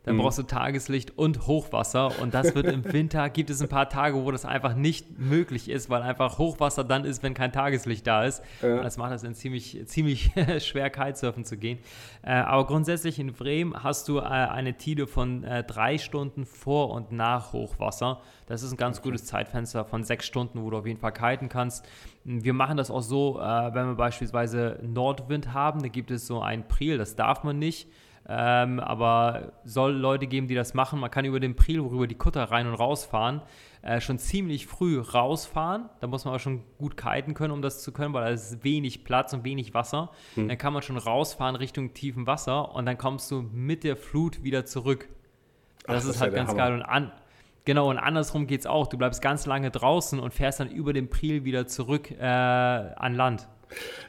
dann mhm. brauchst du Tageslicht und Hochwasser. Und das wird im <laughs> Winter, gibt es ein paar Tage, wo das einfach nicht möglich ist, weil einfach Hochwasser dann ist, wenn kein Tageslicht da ist. Ja. Das macht es dann ziemlich, ziemlich <laughs> schwer, Kitesurfen zu gehen. Äh, aber grundsätzlich in Bremen hast du äh, eine Tide von äh, drei Stunden vor und nach Hochwasser. Das ist ein ganz okay. gutes Zeitfenster von sechs Stunden, wo du auf jeden Fall kiten kannst. Wir machen das auch so, äh, wenn wir beispielsweise Nordwind haben, da gibt es so ein Priel, das darf man nicht. Ähm, aber soll Leute geben, die das machen. Man kann über den Priel, worüber die Kutter rein und rausfahren, äh, schon ziemlich früh rausfahren. Da muss man aber schon gut kiten können, um das zu können, weil da ist wenig Platz und wenig Wasser. Hm. Dann kann man schon rausfahren Richtung tiefen Wasser und dann kommst du mit der Flut wieder zurück. Das Ach, ist das halt ganz Hammer. geil. Und an, Genau, und andersrum geht es auch. Du bleibst ganz lange draußen und fährst dann über den Priel wieder zurück äh, an Land.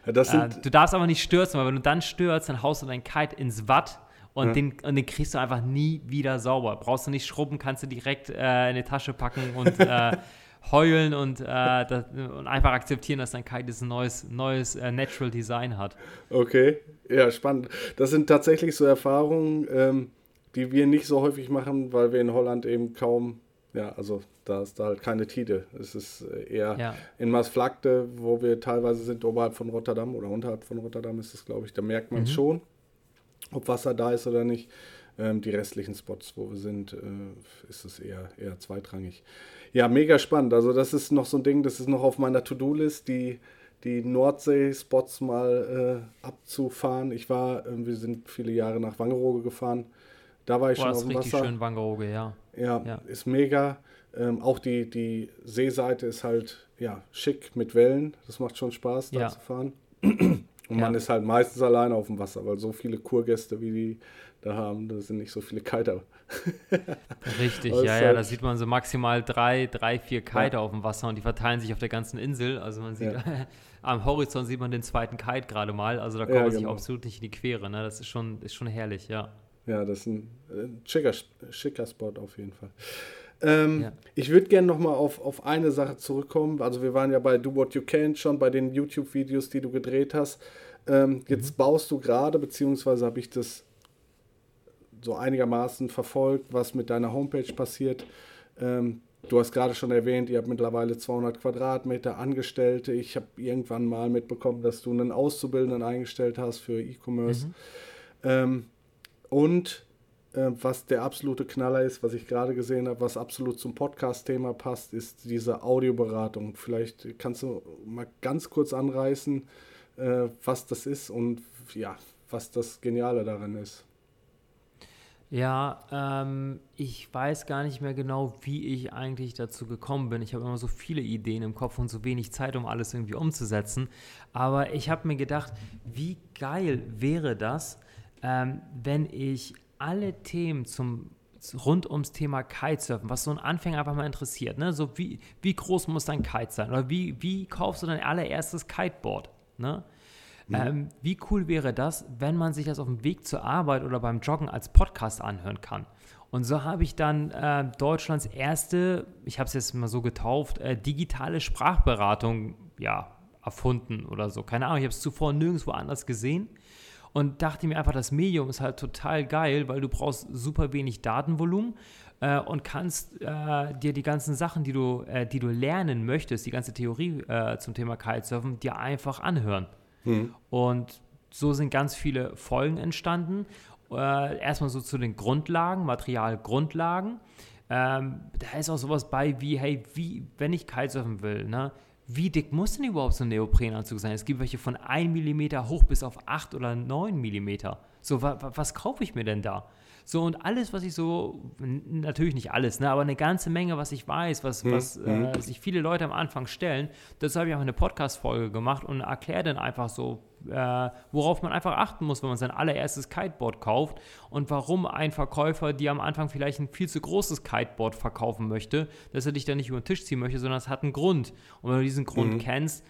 Ja, äh, du darfst aber nicht stürzen, weil wenn du dann stürzt, dann haust du dein Kite ins Watt und, ja. den, und den kriegst du einfach nie wieder sauber. Brauchst du nicht schrubben, kannst du direkt äh, in die Tasche packen und äh, <laughs> heulen und, äh, das, und, einfach akzeptieren, dass dein Kite ein neues, neues äh, Natural Design hat. Okay, ja, spannend. Das sind tatsächlich so Erfahrungen, ähm, die wir nicht so häufig machen, weil wir in Holland eben kaum, ja, also da ist da halt keine Tide. Es ist äh, eher ja. in Maasvlakte, wo wir teilweise sind, oberhalb von Rotterdam oder unterhalb von Rotterdam ist es, glaube ich, da merkt man es mhm. schon ob Wasser da ist oder nicht. Ähm, die restlichen Spots, wo wir sind, äh, ist es eher, eher zweitrangig. Ja, mega spannend. Also das ist noch so ein Ding, das ist noch auf meiner To-Do-List, die, die Nordsee-Spots mal äh, abzufahren. Ich war, äh, wir sind viele Jahre nach Wangerooge gefahren. Da war ich Boah, schon auf dem richtig Wasser. schön Wangerooge, ja. ja. Ja, ist mega. Ähm, auch die, die Seeseite ist halt ja, schick mit Wellen. Das macht schon Spaß, da ja. zu fahren. Und man ist halt meistens alleine auf dem Wasser, weil so viele Kurgäste, wie die da haben, da sind nicht so viele Kiter. <laughs> Richtig, ja, ja, halt da sieht man so maximal drei, drei, vier Kiter ja. auf dem Wasser und die verteilen sich auf der ganzen Insel. Also man sieht, ja. <laughs> am Horizont sieht man den zweiten Kite gerade mal, also da kommt man sich genau. absolut nicht in die Quere. Ne? Das ist schon, ist schon herrlich, ja. Ja, das ist ein äh, schicker, schicker Spot auf jeden Fall. Ähm, ja. Ich würde gerne nochmal auf, auf eine Sache zurückkommen. Also wir waren ja bei Do What You Can schon, bei den YouTube-Videos, die du gedreht hast. Ähm, jetzt mhm. baust du gerade, beziehungsweise habe ich das so einigermaßen verfolgt, was mit deiner Homepage passiert. Ähm, du hast gerade schon erwähnt, ihr habt mittlerweile 200 Quadratmeter Angestellte. Ich habe irgendwann mal mitbekommen, dass du einen Auszubildenden eingestellt hast für E-Commerce. Mhm. Ähm, und äh, was der absolute Knaller ist, was ich gerade gesehen habe, was absolut zum Podcast-Thema passt, ist diese Audioberatung. Vielleicht kannst du mal ganz kurz anreißen, äh, was das ist und ja, was das Geniale daran ist. Ja, ähm, ich weiß gar nicht mehr genau, wie ich eigentlich dazu gekommen bin. Ich habe immer so viele Ideen im Kopf und so wenig Zeit, um alles irgendwie umzusetzen. Aber ich habe mir gedacht, wie geil wäre das, ähm, wenn ich alle Themen zum rund ums Thema Kitesurfen, was so ein Anfänger einfach mal interessiert. Ne? So wie, wie groß muss dein Kite sein? Oder wie, wie kaufst du dein allererstes Kiteboard? Ne? Mhm. Ähm, wie cool wäre das, wenn man sich das auf dem Weg zur Arbeit oder beim Joggen als Podcast anhören kann? Und so habe ich dann äh, Deutschlands erste, ich habe es jetzt mal so getauft, äh, digitale Sprachberatung ja, erfunden oder so. Keine Ahnung, ich habe es zuvor nirgendwo anders gesehen und dachte mir einfach, das Medium ist halt total geil, weil du brauchst super wenig Datenvolumen äh, und kannst äh, dir die ganzen Sachen, die du, äh, die du lernen möchtest, die ganze Theorie äh, zum Thema Kitesurfen, dir einfach anhören. Mhm. Und so sind ganz viele Folgen entstanden. Äh, erstmal so zu den Grundlagen, Materialgrundlagen. Ähm, da ist auch sowas bei wie, hey, wie, wenn ich Kitesurfen will, ne? Wie dick muss denn überhaupt so ein Neoprenanzug sein? Es gibt welche von 1 mm hoch bis auf 8 oder 9 mm. So, wa, wa, was kaufe ich mir denn da? So, und alles, was ich so, natürlich nicht alles, ne, aber eine ganze Menge, was ich weiß, was, hm, was. Äh, sich viele Leute am Anfang stellen, das habe ich auch eine Podcast-Folge gemacht und erkläre dann einfach so, äh, worauf man einfach achten muss, wenn man sein allererstes Kiteboard kauft und warum ein Verkäufer dir am Anfang vielleicht ein viel zu großes Kiteboard verkaufen möchte, dass er dich dann nicht über den Tisch ziehen möchte, sondern es hat einen Grund. Und wenn du diesen Grund mhm. kennst,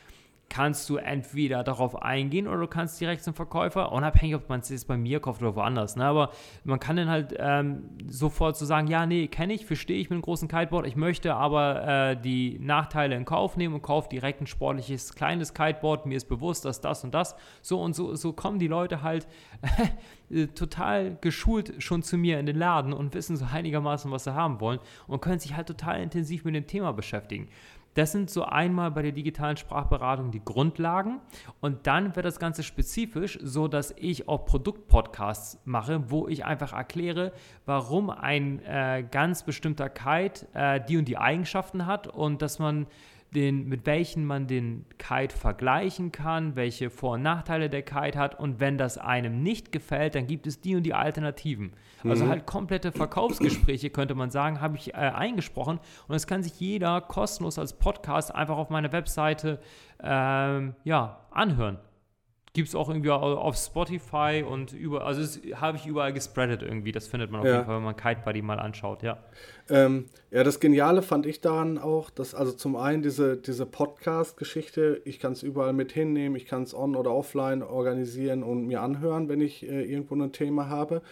kannst du entweder darauf eingehen oder du kannst direkt zum Verkäufer, unabhängig, ob man es jetzt bei mir kauft oder woanders. Ne? Aber man kann dann halt ähm, sofort so sagen, ja, nee, kenne ich, verstehe ich mit einem großen Kiteboard, ich möchte aber äh, die Nachteile in Kauf nehmen und kaufe direkt ein sportliches, kleines Kiteboard, mir ist bewusst, dass das und das, so und so, so kommen die Leute halt <laughs> äh, total geschult schon zu mir in den Laden und wissen so einigermaßen, was sie haben wollen und können sich halt total intensiv mit dem Thema beschäftigen. Das sind so einmal bei der digitalen Sprachberatung die Grundlagen. Und dann wird das Ganze spezifisch, so dass ich auch Produktpodcasts mache, wo ich einfach erkläre, warum ein äh, ganz bestimmter Kite äh, die und die Eigenschaften hat und dass man den, mit welchen man den Kite vergleichen kann, welche Vor- und Nachteile der Kite hat und wenn das einem nicht gefällt, dann gibt es die und die Alternativen. Also mhm. halt komplette Verkaufsgespräche, könnte man sagen, habe ich äh, eingesprochen und das kann sich jeder kostenlos als Podcast einfach auf meiner Webseite ähm, ja, anhören gibt es auch irgendwie auf Spotify und über, also habe ich überall gespreadet irgendwie. Das findet man auf ja. jeden Fall, wenn man Kite Buddy mal anschaut, ja. Ähm, ja, das Geniale fand ich daran auch, dass also zum einen diese, diese Podcast-Geschichte, ich kann es überall mit hinnehmen, ich kann es on- oder offline organisieren und mir anhören, wenn ich äh, irgendwo ein Thema habe.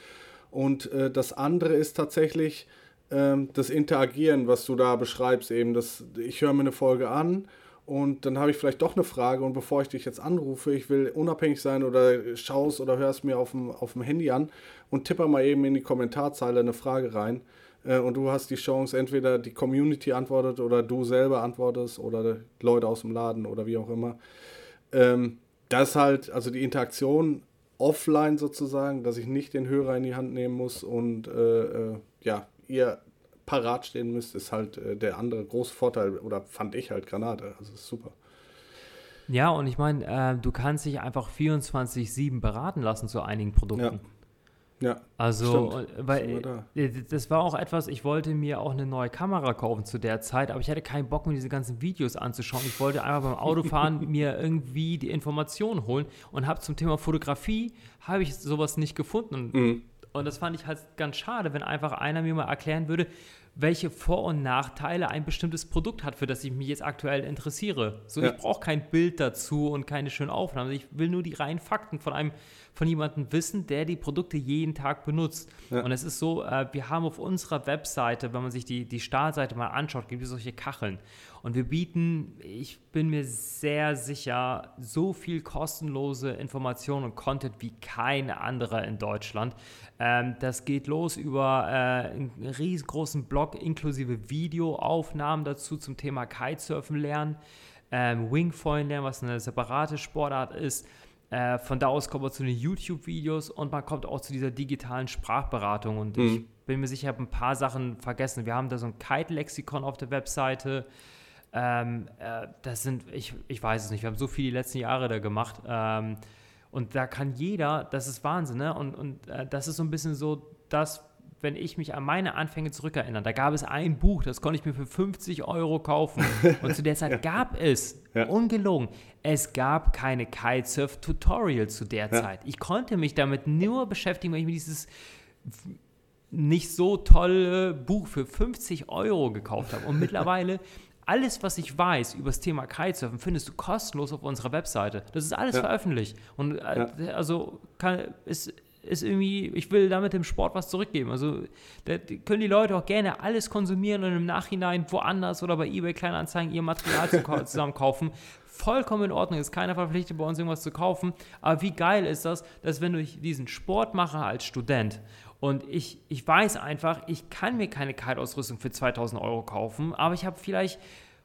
Und äh, das andere ist tatsächlich ähm, das Interagieren, was du da beschreibst, eben, dass ich höre mir eine Folge an und dann habe ich vielleicht doch eine Frage und bevor ich dich jetzt anrufe, ich will unabhängig sein oder schaust oder hörst mir auf dem, auf dem Handy an und tippe mal eben in die Kommentarzeile eine Frage rein äh, und du hast die Chance, entweder die Community antwortet oder du selber antwortest oder Leute aus dem Laden oder wie auch immer. Ähm, das halt, also die Interaktion offline sozusagen, dass ich nicht den Hörer in die Hand nehmen muss und äh, äh, ja, ihr parat stehen müsst, ist halt äh, der andere große Vorteil oder fand ich halt Granate. Also ist super. Ja, und ich meine, äh, du kannst dich einfach 24-7 beraten lassen zu einigen Produkten. Ja. Ja. Also, stimmt. weil da. Das war auch etwas, ich wollte mir auch eine neue Kamera kaufen zu der Zeit, aber ich hatte keinen Bock, mir diese ganzen Videos anzuschauen. Ich wollte einfach beim Autofahren <laughs> mir irgendwie die Informationen holen und habe zum Thema Fotografie, habe ich sowas nicht gefunden. Mhm. Und das fand ich halt ganz schade, wenn einfach einer mir mal erklären würde, welche Vor- und Nachteile ein bestimmtes Produkt hat, für das ich mich jetzt aktuell interessiere. So, ja. ich brauche kein Bild dazu und keine schönen Aufnahmen. Ich will nur die reinen Fakten von einem von jemandem wissen, der die Produkte jeden Tag benutzt. Ja. Und es ist so, äh, wir haben auf unserer Webseite, wenn man sich die, die Startseite mal anschaut, gibt es solche Kacheln. Und wir bieten, ich bin mir sehr sicher, so viel kostenlose Informationen und Content wie kein anderer in Deutschland. Ähm, das geht los über äh, einen riesengroßen Blog inklusive Videoaufnahmen dazu zum Thema Kitesurfen lernen. Ähm, Wingfoilen lernen, was eine separate Sportart ist. Äh, von da aus kommt man zu den YouTube-Videos und man kommt auch zu dieser digitalen Sprachberatung. Und mhm. ich bin mir sicher, ich habe ein paar Sachen vergessen. Wir haben da so ein Kite-Lexikon auf der Webseite. Ähm, äh, das sind, ich, ich weiß es nicht, wir haben so viel die letzten Jahre da gemacht. Ähm, und da kann jeder, das ist Wahnsinn, ne? Und, und äh, das ist so ein bisschen so das, wenn ich mich an meine Anfänge zurückerinnere, da gab es ein Buch, das konnte ich mir für 50 Euro kaufen. <laughs> Und zu der Zeit ja. gab es, ja. ungelogen, es gab keine Kitesurf-Tutorials zu der ja. Zeit. Ich konnte mich damit nur beschäftigen, wenn ich mir dieses nicht so tolle Buch für 50 Euro gekauft habe. Und mittlerweile <laughs> alles, was ich weiß über das Thema Kitesurfen, findest du kostenlos auf unserer Webseite. Das ist alles ja. veröffentlicht. Und äh, ja. also kann, ist, ist irgendwie, ich will damit dem Sport was zurückgeben. Also da können die Leute auch gerne alles konsumieren und im Nachhinein woanders oder bei eBay Kleinanzeigen ihr Material <laughs> zusammen kaufen. Vollkommen in Ordnung, ist keiner verpflichtet, bei uns irgendwas zu kaufen. Aber wie geil ist das, dass wenn ich diesen Sport mache als Student und ich, ich weiß einfach, ich kann mir keine Kite-Ausrüstung für 2000 Euro kaufen, aber ich habe vielleicht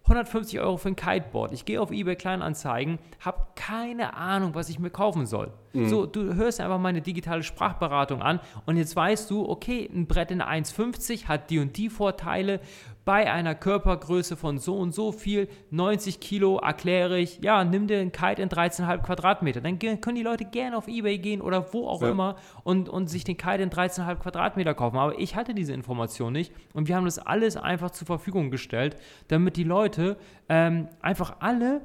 150 Euro für ein Kiteboard. Ich gehe auf eBay Kleinanzeigen, habe keine Ahnung, was ich mir kaufen soll. Mhm. So, du hörst einfach meine digitale Sprachberatung an und jetzt weißt du, okay, ein Brett in 1,50 hat die und die Vorteile. Bei einer Körpergröße von so und so viel, 90 Kilo, erkläre ich, ja, nimm dir einen Kite in 13,5 Quadratmeter. Dann können die Leute gerne auf Ebay gehen oder wo auch ja. immer und, und sich den Kite in 13,5 Quadratmeter kaufen. Aber ich hatte diese Information nicht und wir haben das alles einfach zur Verfügung gestellt, damit die Leute ähm, einfach alle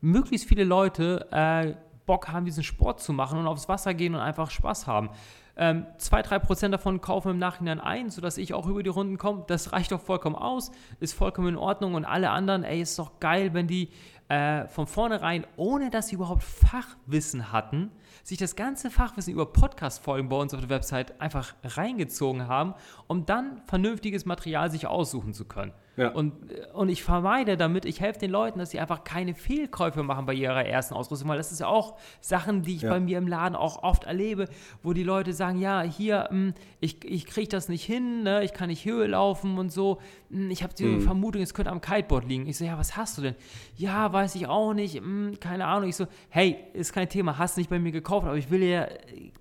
möglichst viele Leute äh, Bock haben, diesen Sport zu machen und aufs Wasser gehen und einfach Spaß haben. Ähm, zwei, drei Prozent davon kaufen im Nachhinein ein, sodass ich auch über die Runden komme. Das reicht doch vollkommen aus, ist vollkommen in Ordnung. Und alle anderen, ey, ist doch geil, wenn die äh, von vornherein, ohne dass sie überhaupt Fachwissen hatten, sich das ganze Fachwissen über Podcast-Folgen bei uns auf der Website einfach reingezogen haben, um dann vernünftiges Material sich aussuchen zu können. Ja. Und, und ich vermeide damit, ich helfe den Leuten, dass sie einfach keine Fehlkäufe machen bei ihrer ersten Ausrüstung, weil das ist ja auch Sachen, die ich ja. bei mir im Laden auch oft erlebe, wo die Leute sagen, ja, hier, hm, ich, ich kriege das nicht hin, ne? ich kann nicht Höhe laufen und so, hm, ich habe die mhm. Vermutung, es könnte am Kiteboard liegen. Ich so, ja, was hast du denn? Ja, weiß ich auch nicht, hm, keine Ahnung. Ich so, hey, ist kein Thema, hast nicht bei mir gekauft, aber ich will dir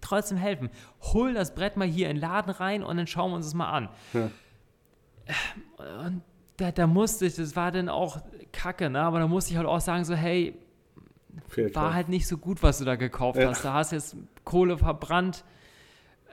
trotzdem helfen. Hol das Brett mal hier in den Laden rein und dann schauen wir uns das mal an. Ja. Und da, da musste ich, das war dann auch kacke, ne? aber da musste ich halt auch sagen, so, hey, war halt nicht so gut, was du da gekauft ja. hast. Da hast jetzt Kohle verbrannt,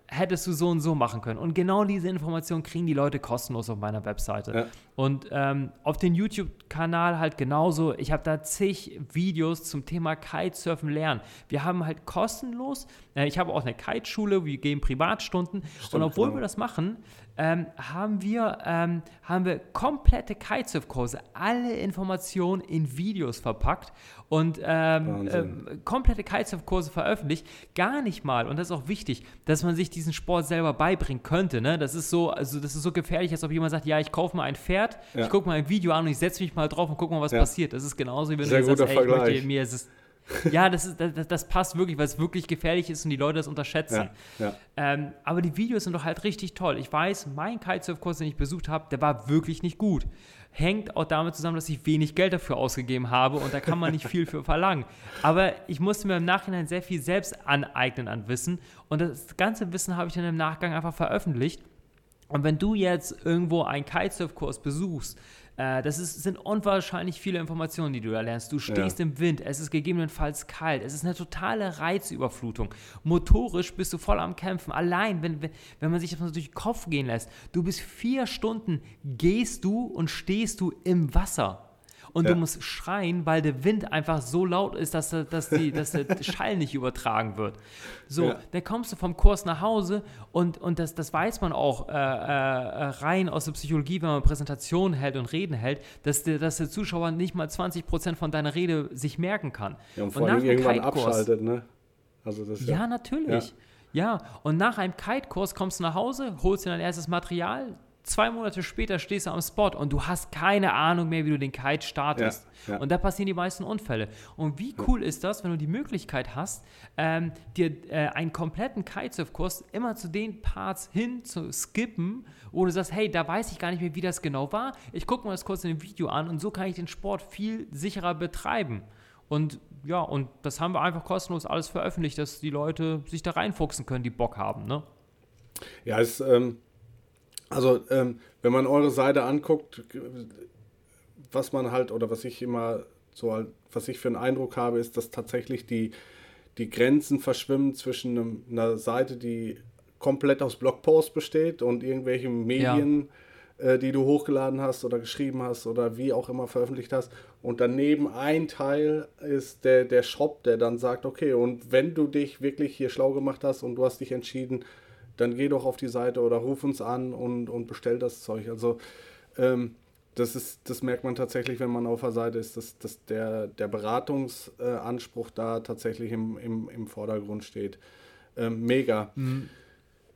hättest du so und so machen können. Und genau diese Informationen kriegen die Leute kostenlos auf meiner Webseite. Ja. Und ähm, auf dem YouTube-Kanal halt genauso. Ich habe da zig Videos zum Thema Kitesurfen lernen. Wir haben halt kostenlos, äh, ich habe auch eine Kiteschule, wir geben Privatstunden. Stimmt, und obwohl genau. wir das machen, ähm, haben, wir, ähm, haben wir komplette Kitesurf-Kurse, alle Informationen in Videos verpackt und ähm, ähm komplette Kitesurf-Kurse veröffentlicht. Gar nicht mal, und das ist auch wichtig, dass man sich diesen Sport selber beibringen könnte. Ne? Das ist so, also das ist so gefährlich, als ob jemand sagt, ja, ich kaufe mal ein Pferd, ja. ich gucke mal ein Video an und ich setze mich mal drauf und gucke mal, was ja. passiert. Das ist genauso, wie wenn Sehr du sagst, ey, ich möchte, mir ist es Ja, das, ist, das, das, passt wirklich, weil es wirklich gefährlich ist und die Leute das unterschätzen. Ja, ja. Ähm, aber die Videos sind doch halt richtig toll. Ich weiß, mein Kitesurf-Kurs, den ich besucht habe, der war wirklich nicht gut. Hängt auch damit zusammen, dass ich wenig Geld dafür ausgegeben habe und da kann man nicht viel für <laughs> verlangen. Aber ich musste mir im Nachhinein sehr viel selbst aneignen an Wissen und das ganze Wissen habe ich dann im Nachgang einfach veröffentlicht. Und wenn du jetzt irgendwo einen Kitesurf-Kurs besuchst, äh, das ist, sind unwahrscheinlich viele Informationen, die du da lernst. Du stehst ja. im Wind, es ist gegebenenfalls kalt, es ist eine totale Reizüberflutung. Motorisch bist du voll am Kämpfen. Allein, wenn, wenn, wenn man sich das mal durch den Kopf gehen lässt, du bist vier Stunden, gehst du und stehst du im Wasser und ja. du musst schreien, weil der Wind einfach so laut ist, dass, dass, die, dass der <laughs> Schall nicht übertragen wird. So, ja. dann kommst du vom Kurs nach Hause und, und das, das weiß man auch äh, äh, rein aus der Psychologie, wenn man Präsentationen hält und Reden hält, dass der, dass der Zuschauer nicht mal 20 Prozent von deiner Rede sich merken kann. Ja, und vor allem irgendwann abschaltet, ne? Also das ja, natürlich. Ja. ja, und nach einem Kite-Kurs kommst du nach Hause, holst dir dein erstes Material, zwei Monate später stehst du am Spot und du hast keine Ahnung mehr, wie du den Kite startest. Ja, ja. Und da passieren die meisten Unfälle. Und wie cool ist das, wenn du die Möglichkeit hast, ähm, dir äh, einen kompletten Kitesurf-Kurs immer zu den Parts hin zu skippen, wo du sagst, hey, da weiß ich gar nicht mehr, wie das genau war. Ich gucke mir das kurz in dem Video an und so kann ich den Sport viel sicherer betreiben. Und ja, und das haben wir einfach kostenlos alles veröffentlicht, dass die Leute sich da reinfuchsen können, die Bock haben, ne? Ja, es ähm also, ähm, wenn man eure Seite anguckt, was man halt, oder was ich immer so, halt, was ich für einen Eindruck habe, ist, dass tatsächlich die, die Grenzen verschwimmen zwischen einem, einer Seite, die komplett aus Blogposts besteht und irgendwelchen Medien, ja. äh, die du hochgeladen hast oder geschrieben hast oder wie auch immer veröffentlicht hast. Und daneben ein Teil ist der, der Shop, der dann sagt, okay, und wenn du dich wirklich hier schlau gemacht hast und du hast dich entschieden, dann geh doch auf die Seite oder ruf uns an und, und bestell das Zeug. Also ähm, das, ist, das merkt man tatsächlich, wenn man auf der Seite ist, dass, dass der, der Beratungsanspruch da tatsächlich im, im, im Vordergrund steht. Ähm, mega. Mhm.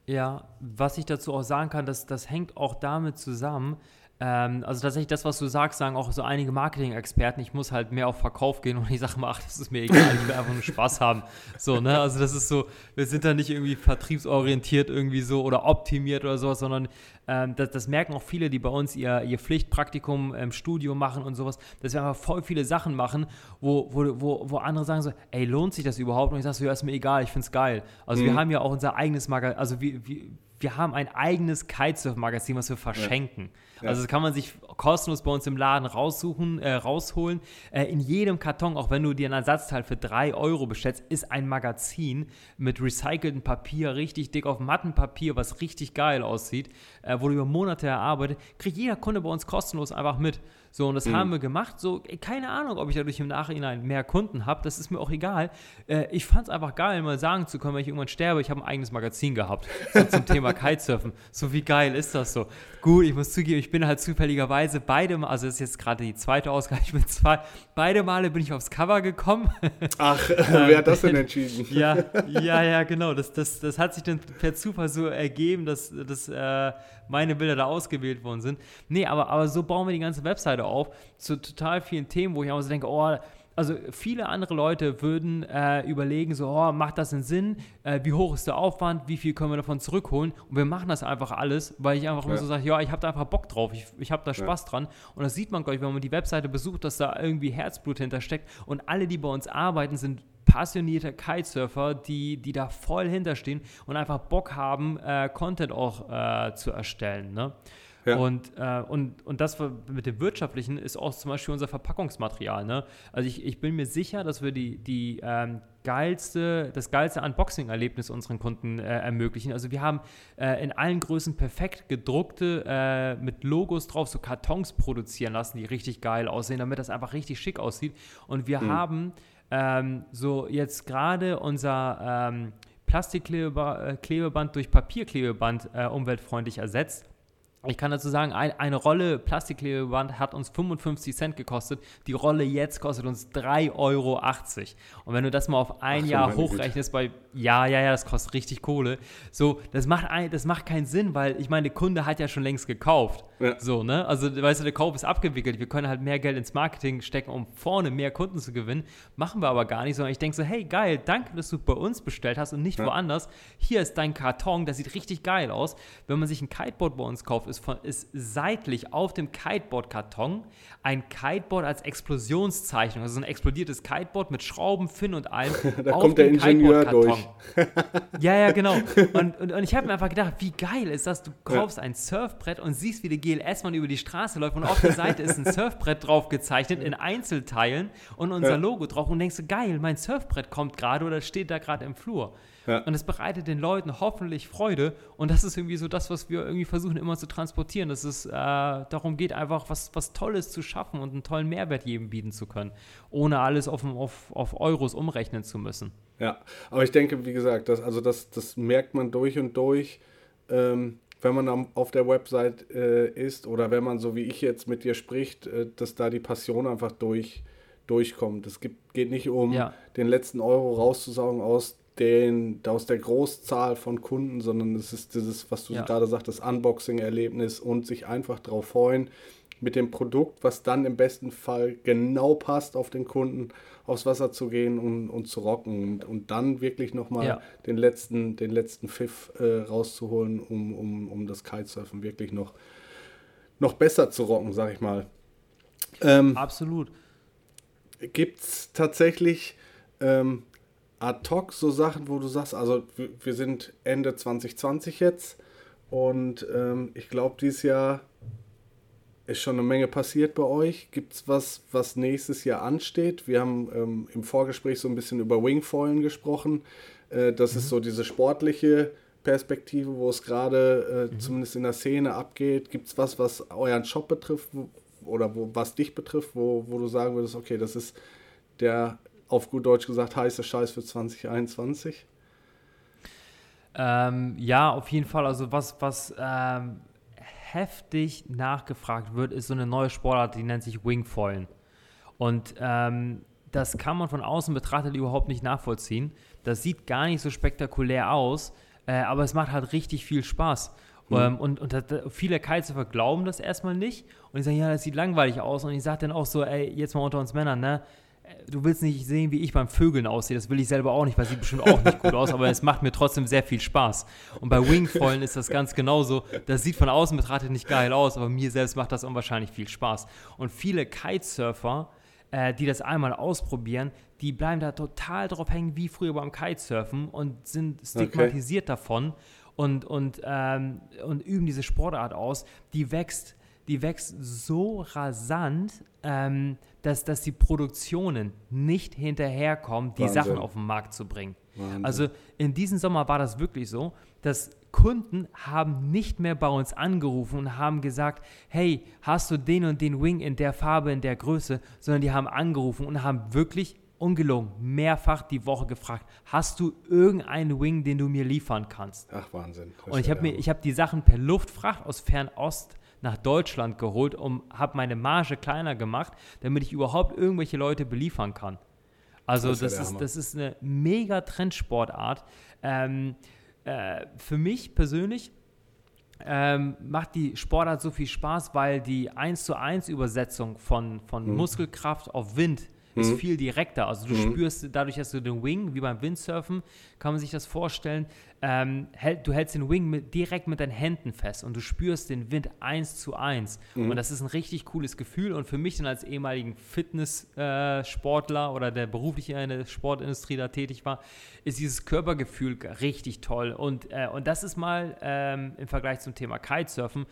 Ja, was ich dazu auch sagen kann, das, das hängt auch damit zusammen, ähm, also tatsächlich das, was du sagst, sagen auch so einige Marketing-Experten, ich muss halt mehr auf Verkauf gehen und ich sage mal, ach, das ist mir egal, ich will einfach nur Spaß <laughs> haben. So, ne? Also das ist so, wir sind da nicht irgendwie vertriebsorientiert irgendwie so oder optimiert oder sowas, sondern ähm, das, das, merken auch viele, die bei uns ihr, ihr Pflichtpraktikum im Studio machen und sowas, dass wir einfach voll viele Sachen machen, wo, wo, wo, wo andere sagen so, ey, lohnt sich das überhaupt? Und ich sage so, ja, ist mir egal, ich finde es geil. Also mhm. wir haben ja auch unser eigenes Magazin, also wir, wir, wir haben ein eigenes Kitesurf-Magazin, was wir verschenken. Ja. Also das kann man sich kostenlos bei uns im Laden raussuchen, äh, rausholen. Äh, in jedem Karton, auch wenn du dir ein Ersatzteil für 3 Euro bestellst, ist ein Magazin mit recyceltem Papier, richtig dick auf Mattenpapier, was richtig geil aussieht, äh, wo du über Monate erarbeitet. Kriegt jeder Kunde bei uns kostenlos einfach mit. So, und das mhm. haben wir gemacht. So, keine Ahnung, ob ich dadurch im Nachhinein mehr Kunden habe, das ist mir auch egal. Äh, ich fand es einfach geil, mal sagen zu können, wenn ich irgendwann sterbe, ich habe ein eigenes Magazin gehabt. So zum <laughs> Thema Kitesurfen. So, wie geil ist das so? Gut, ich muss zugeben, ich bin halt zufälligerweise beide Mal, also das ist jetzt gerade die zweite Ausgabe, <laughs> ich bin zwei, beide Male bin ich aufs Cover gekommen. <laughs> Ach, wer hat das denn entschieden? ja, ja, ja, genau. Das, das, das hat sich dann per Zufall so ergeben, dass, dass äh, meine Bilder da ausgewählt worden sind. Nee, aber, aber so bauen wir die ganze Webseite auf zu total vielen Themen, wo ich auch so denke, oh, also viele andere Leute würden äh, überlegen, so, oh, macht das einen Sinn? Äh, wie hoch ist der Aufwand? Wie viel können wir davon zurückholen? Und wir machen das einfach alles, weil ich einfach ja. immer so sage, ja, ich habe da einfach Bock drauf, ich, ich habe da Spaß ja. dran. Und das sieht man, glaube ich, wenn man die Webseite besucht, dass da irgendwie Herzblut hintersteckt. Und alle, die bei uns arbeiten, sind passionierte Kitesurfer, die, die da voll hinterstehen und einfach Bock haben, äh, Content auch äh, zu erstellen. Ne? Ja. Und, äh, und, und das mit dem Wirtschaftlichen ist auch zum Beispiel unser Verpackungsmaterial. Ne? Also ich, ich bin mir sicher, dass wir die, die ähm, geilste, das geilste Unboxing-Erlebnis unseren Kunden äh, ermöglichen. Also wir haben äh, in allen Größen perfekt gedruckte, äh, mit Logos drauf, so Kartons produzieren lassen, die richtig geil aussehen, damit das einfach richtig schick aussieht. Und wir mhm. haben ähm, so jetzt gerade unser ähm, Plastikklebeband durch Papierklebeband äh, umweltfreundlich ersetzt Ich kann dazu sagen, ein, eine Rolle Plastikklebeband hat uns 55 Cent gekostet. Die Rolle jetzt kostet uns 3,80 Euro. Und wenn du das mal auf ein Ach, Jahr hochrechnest, bei, ja, ja, ja, das kostet richtig Kohle. So, das macht, ein, das macht keinen Sinn, weil ich meine, der Kunde hat ja schon längst gekauft. Ja. So, ne? Also, weißt du, der Kauf ist abgewickelt. Wir können halt mehr Geld ins Marketing stecken, um vorne mehr Kunden zu gewinnen. Machen wir aber gar nicht, sondern ich denke so, hey, geil, danke, dass du bei uns bestellt hast und nicht ja. woanders. Hier ist dein Karton, das sieht richtig geil aus. Wenn man sich ein Kiteboard bei uns kauft, ist von, ist seitlich auf dem Kiteboard-Karton ein Kiteboard als Explosionszeichnung. Also ein explodiertes Kiteboard mit Schrauben, Finn und allem. <laughs> da kommt der Ingenieur durch. Ja, ja, genau. <laughs> Und, und, und ich habe mir einfach gedacht, wie geil ist das? Du kaufst ja. ein Surfbrett und siehst, wie der GLS-Mann über die Straße läuft und auf der Seite ist ein <laughs> Surfbrett drauf gezeichnet in Einzelteilen und unser ja. Logo drauf und denkst du, geil, mein Surfbrett kommt gerade oder steht da gerade im Flur. Ja. Und es bereitet den Leuten hoffentlich Freude. Und das ist irgendwie so das, was wir irgendwie versuchen immer zu transportieren. Dass es äh, darum geht, einfach was, was Tolles zu schaffen und einen tollen Mehrwert jedem bieten zu können, ohne alles auf, auf, auf Euros umrechnen zu müssen. Ja, aber ich denke, wie gesagt, das, also das, das merkt man durch und durch. Ähm, wenn man auf der Website äh, ist oder wenn man so wie ich jetzt mit dir spricht, äh, dass da die Passion einfach durch, durchkommt. Es gibt, geht nicht um ja. den letzten Euro rauszusaugen aus den, aus der Großzahl von Kunden, sondern es ist dieses, was du ja. gerade sagtest, Unboxing-Erlebnis und sich einfach darauf freuen, mit dem Produkt, was dann im besten Fall genau passt auf den Kunden, aufs Wasser zu gehen und, und zu rocken und, und dann wirklich nochmal ja. den letzten, den letzten Pfiff äh, rauszuholen, um, um, um das Kitesurfen wirklich noch, noch besser zu rocken, sag ich mal. Ähm, Absolut. Gibt es tatsächlich ähm, ad hoc so Sachen, wo du sagst, also wir sind Ende 2020 jetzt und ähm, ich glaube, dieses Jahr ist schon eine Menge passiert bei euch. Gibt es was, was nächstes Jahr ansteht? Wir haben ähm, im Vorgespräch so ein bisschen über Wingfoilen gesprochen. Äh, das mhm. ist so diese sportliche Perspektive, wo es gerade äh, mhm. zumindest in der Szene abgeht. Gibt es was, was euren Shop betrifft wo, oder wo, was dich betrifft, wo, wo du sagen würdest, okay, das ist der auf gut Deutsch gesagt heiße Scheiß für 2021? Ähm, ja, auf jeden Fall. Also was, was ähm, heftig nachgefragt wird, ist so eine neue Sportart, die nennt sich Wingfoilen. Und ähm, das kann man von außen betrachtet überhaupt nicht nachvollziehen. Das sieht gar nicht so spektakulär aus, äh, aber es macht halt richtig viel Spaß. Mhm. Ähm, und, und viele Kitesurfer glauben das erstmal nicht und die sagen, ja, das sieht langweilig aus. Und ich sage dann auch so, ey, jetzt mal unter uns Männern, ne? Du willst nicht sehen, wie ich beim Vögeln aussehe. Das will ich selber auch nicht, weil sieht bestimmt auch nicht gut aus, aber es macht mir trotzdem sehr viel Spaß. Und bei Wingfoilen ist das ganz genauso. Das sieht von außen betrachtet nicht geil aus, aber mir selbst macht das unwahrscheinlich viel Spaß. Und viele Kitesurfer, äh, die das einmal ausprobieren, die bleiben da total drauf hängen, wie früher beim Kitesurfen und sind stigmatisiert okay. davon und, und, ähm, und üben diese Sportart aus. Die wächst die wächst so rasant, ähm, dass, dass die Produktionen nicht hinterherkommen, die Wahnsinn. Sachen auf den Markt zu bringen. Wahnsinn. Also in diesem Sommer war das wirklich so, dass Kunden haben nicht mehr bei uns angerufen und haben gesagt, hey, hast du den und den Wing in der Farbe, in der Größe, sondern die haben angerufen und haben wirklich ungelogen mehrfach die Woche gefragt, hast du irgendeinen Wing, den du mir liefern kannst? Ach Wahnsinn. Und ich habe mir, ich habe die Sachen per Luftfracht aus Fernost nach Deutschland geholt und habe meine Marge kleiner gemacht, damit ich überhaupt irgendwelche Leute beliefern kann. Also das, das ist, das ist eine mega Trendsportart. Ähm, äh, für mich persönlich ähm, macht die Sportart so viel Spaß, weil die 1 zu 1 Übersetzung von, von mhm. Muskelkraft auf Wind ist mhm. viel direkter. Also du mhm. spürst dadurch, dass du den Wing, wie beim Windsurfen, kann man sich das vorstellen, ähm, hält, du hältst den Wing mit, direkt mit deinen Händen fest und du spürst den Wind eins zu eins. Mhm. Und das ist ein richtig cooles Gefühl. Und für mich dann als ehemaligen Fitnesssportler äh, oder der beruflich in der Sportindustrie da tätig war, ist dieses Körpergefühl richtig toll. Und, äh, und das ist mal ähm, im Vergleich zum Thema Kitesurfen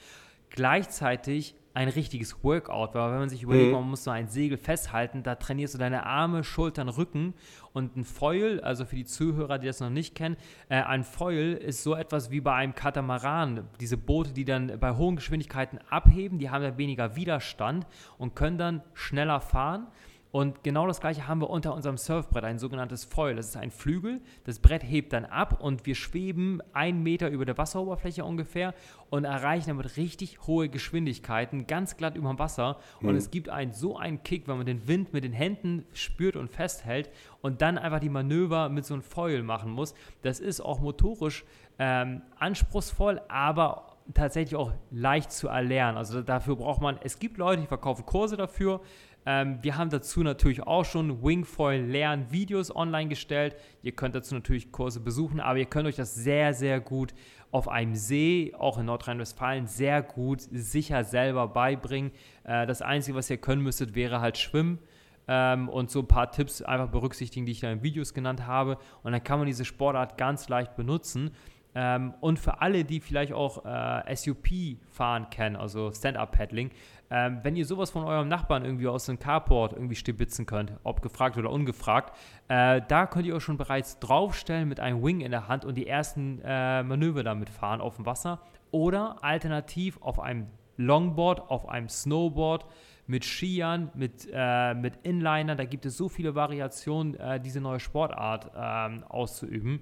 gleichzeitig ein richtiges Workout, weil wenn man sich überlegt, mhm. man muss so ein Segel festhalten, da trainierst du deine Arme, Schultern, Rücken und ein Foil, also für die Zuhörer, die das noch nicht kennen, äh, ein Foil ist so etwas wie bei einem Katamaran. Diese Boote, die dann bei hohen Geschwindigkeiten abheben, die haben dann weniger Widerstand und können dann schneller fahren Und genau das gleiche haben wir unter unserem Surfbrett, ein sogenanntes Foil. Das ist ein Flügel, das Brett hebt dann ab und wir schweben einen Meter über der Wasseroberfläche ungefähr und erreichen damit richtig hohe Geschwindigkeiten, ganz glatt über dem Wasser. Und mhm. es gibt einen so einen Kick, wenn man den Wind mit den Händen spürt und festhält und dann einfach die Manöver mit so einem Foil machen muss. Das ist auch motorisch ähm, anspruchsvoll, aber tatsächlich auch leicht zu erlernen. Also dafür braucht man, es gibt Leute, die verkaufen Kurse dafür. Ähm, wir haben dazu natürlich auch schon Wingfoil Lern Videos online gestellt. Ihr könnt dazu natürlich Kurse besuchen, aber ihr könnt euch das sehr, sehr gut auf einem See, auch in Nordrhein-Westfalen, sehr gut sicher selber beibringen. Äh, das Einzige, was ihr können müsstet, wäre halt schwimmen. Ähm, und so ein paar Tipps einfach berücksichtigen, die ich da in Videos genannt habe. Und dann kann man diese Sportart ganz leicht benutzen. Ähm, und für alle, die vielleicht auch äh, SUP fahren kennen, also Stand-Up-Paddling, ähm, wenn ihr sowas von eurem Nachbarn irgendwie aus dem Carport irgendwie stibitzen könnt, ob gefragt oder ungefragt, äh, da könnt ihr euch schon bereits draufstellen mit einem Wing in der Hand und die ersten äh, Manöver damit fahren auf dem Wasser. Oder alternativ auf einem Longboard, auf einem Snowboard, mit Skiern, mit, äh, mit Inliner. Da gibt es so viele Variationen, äh, diese neue Sportart ähm, auszuüben.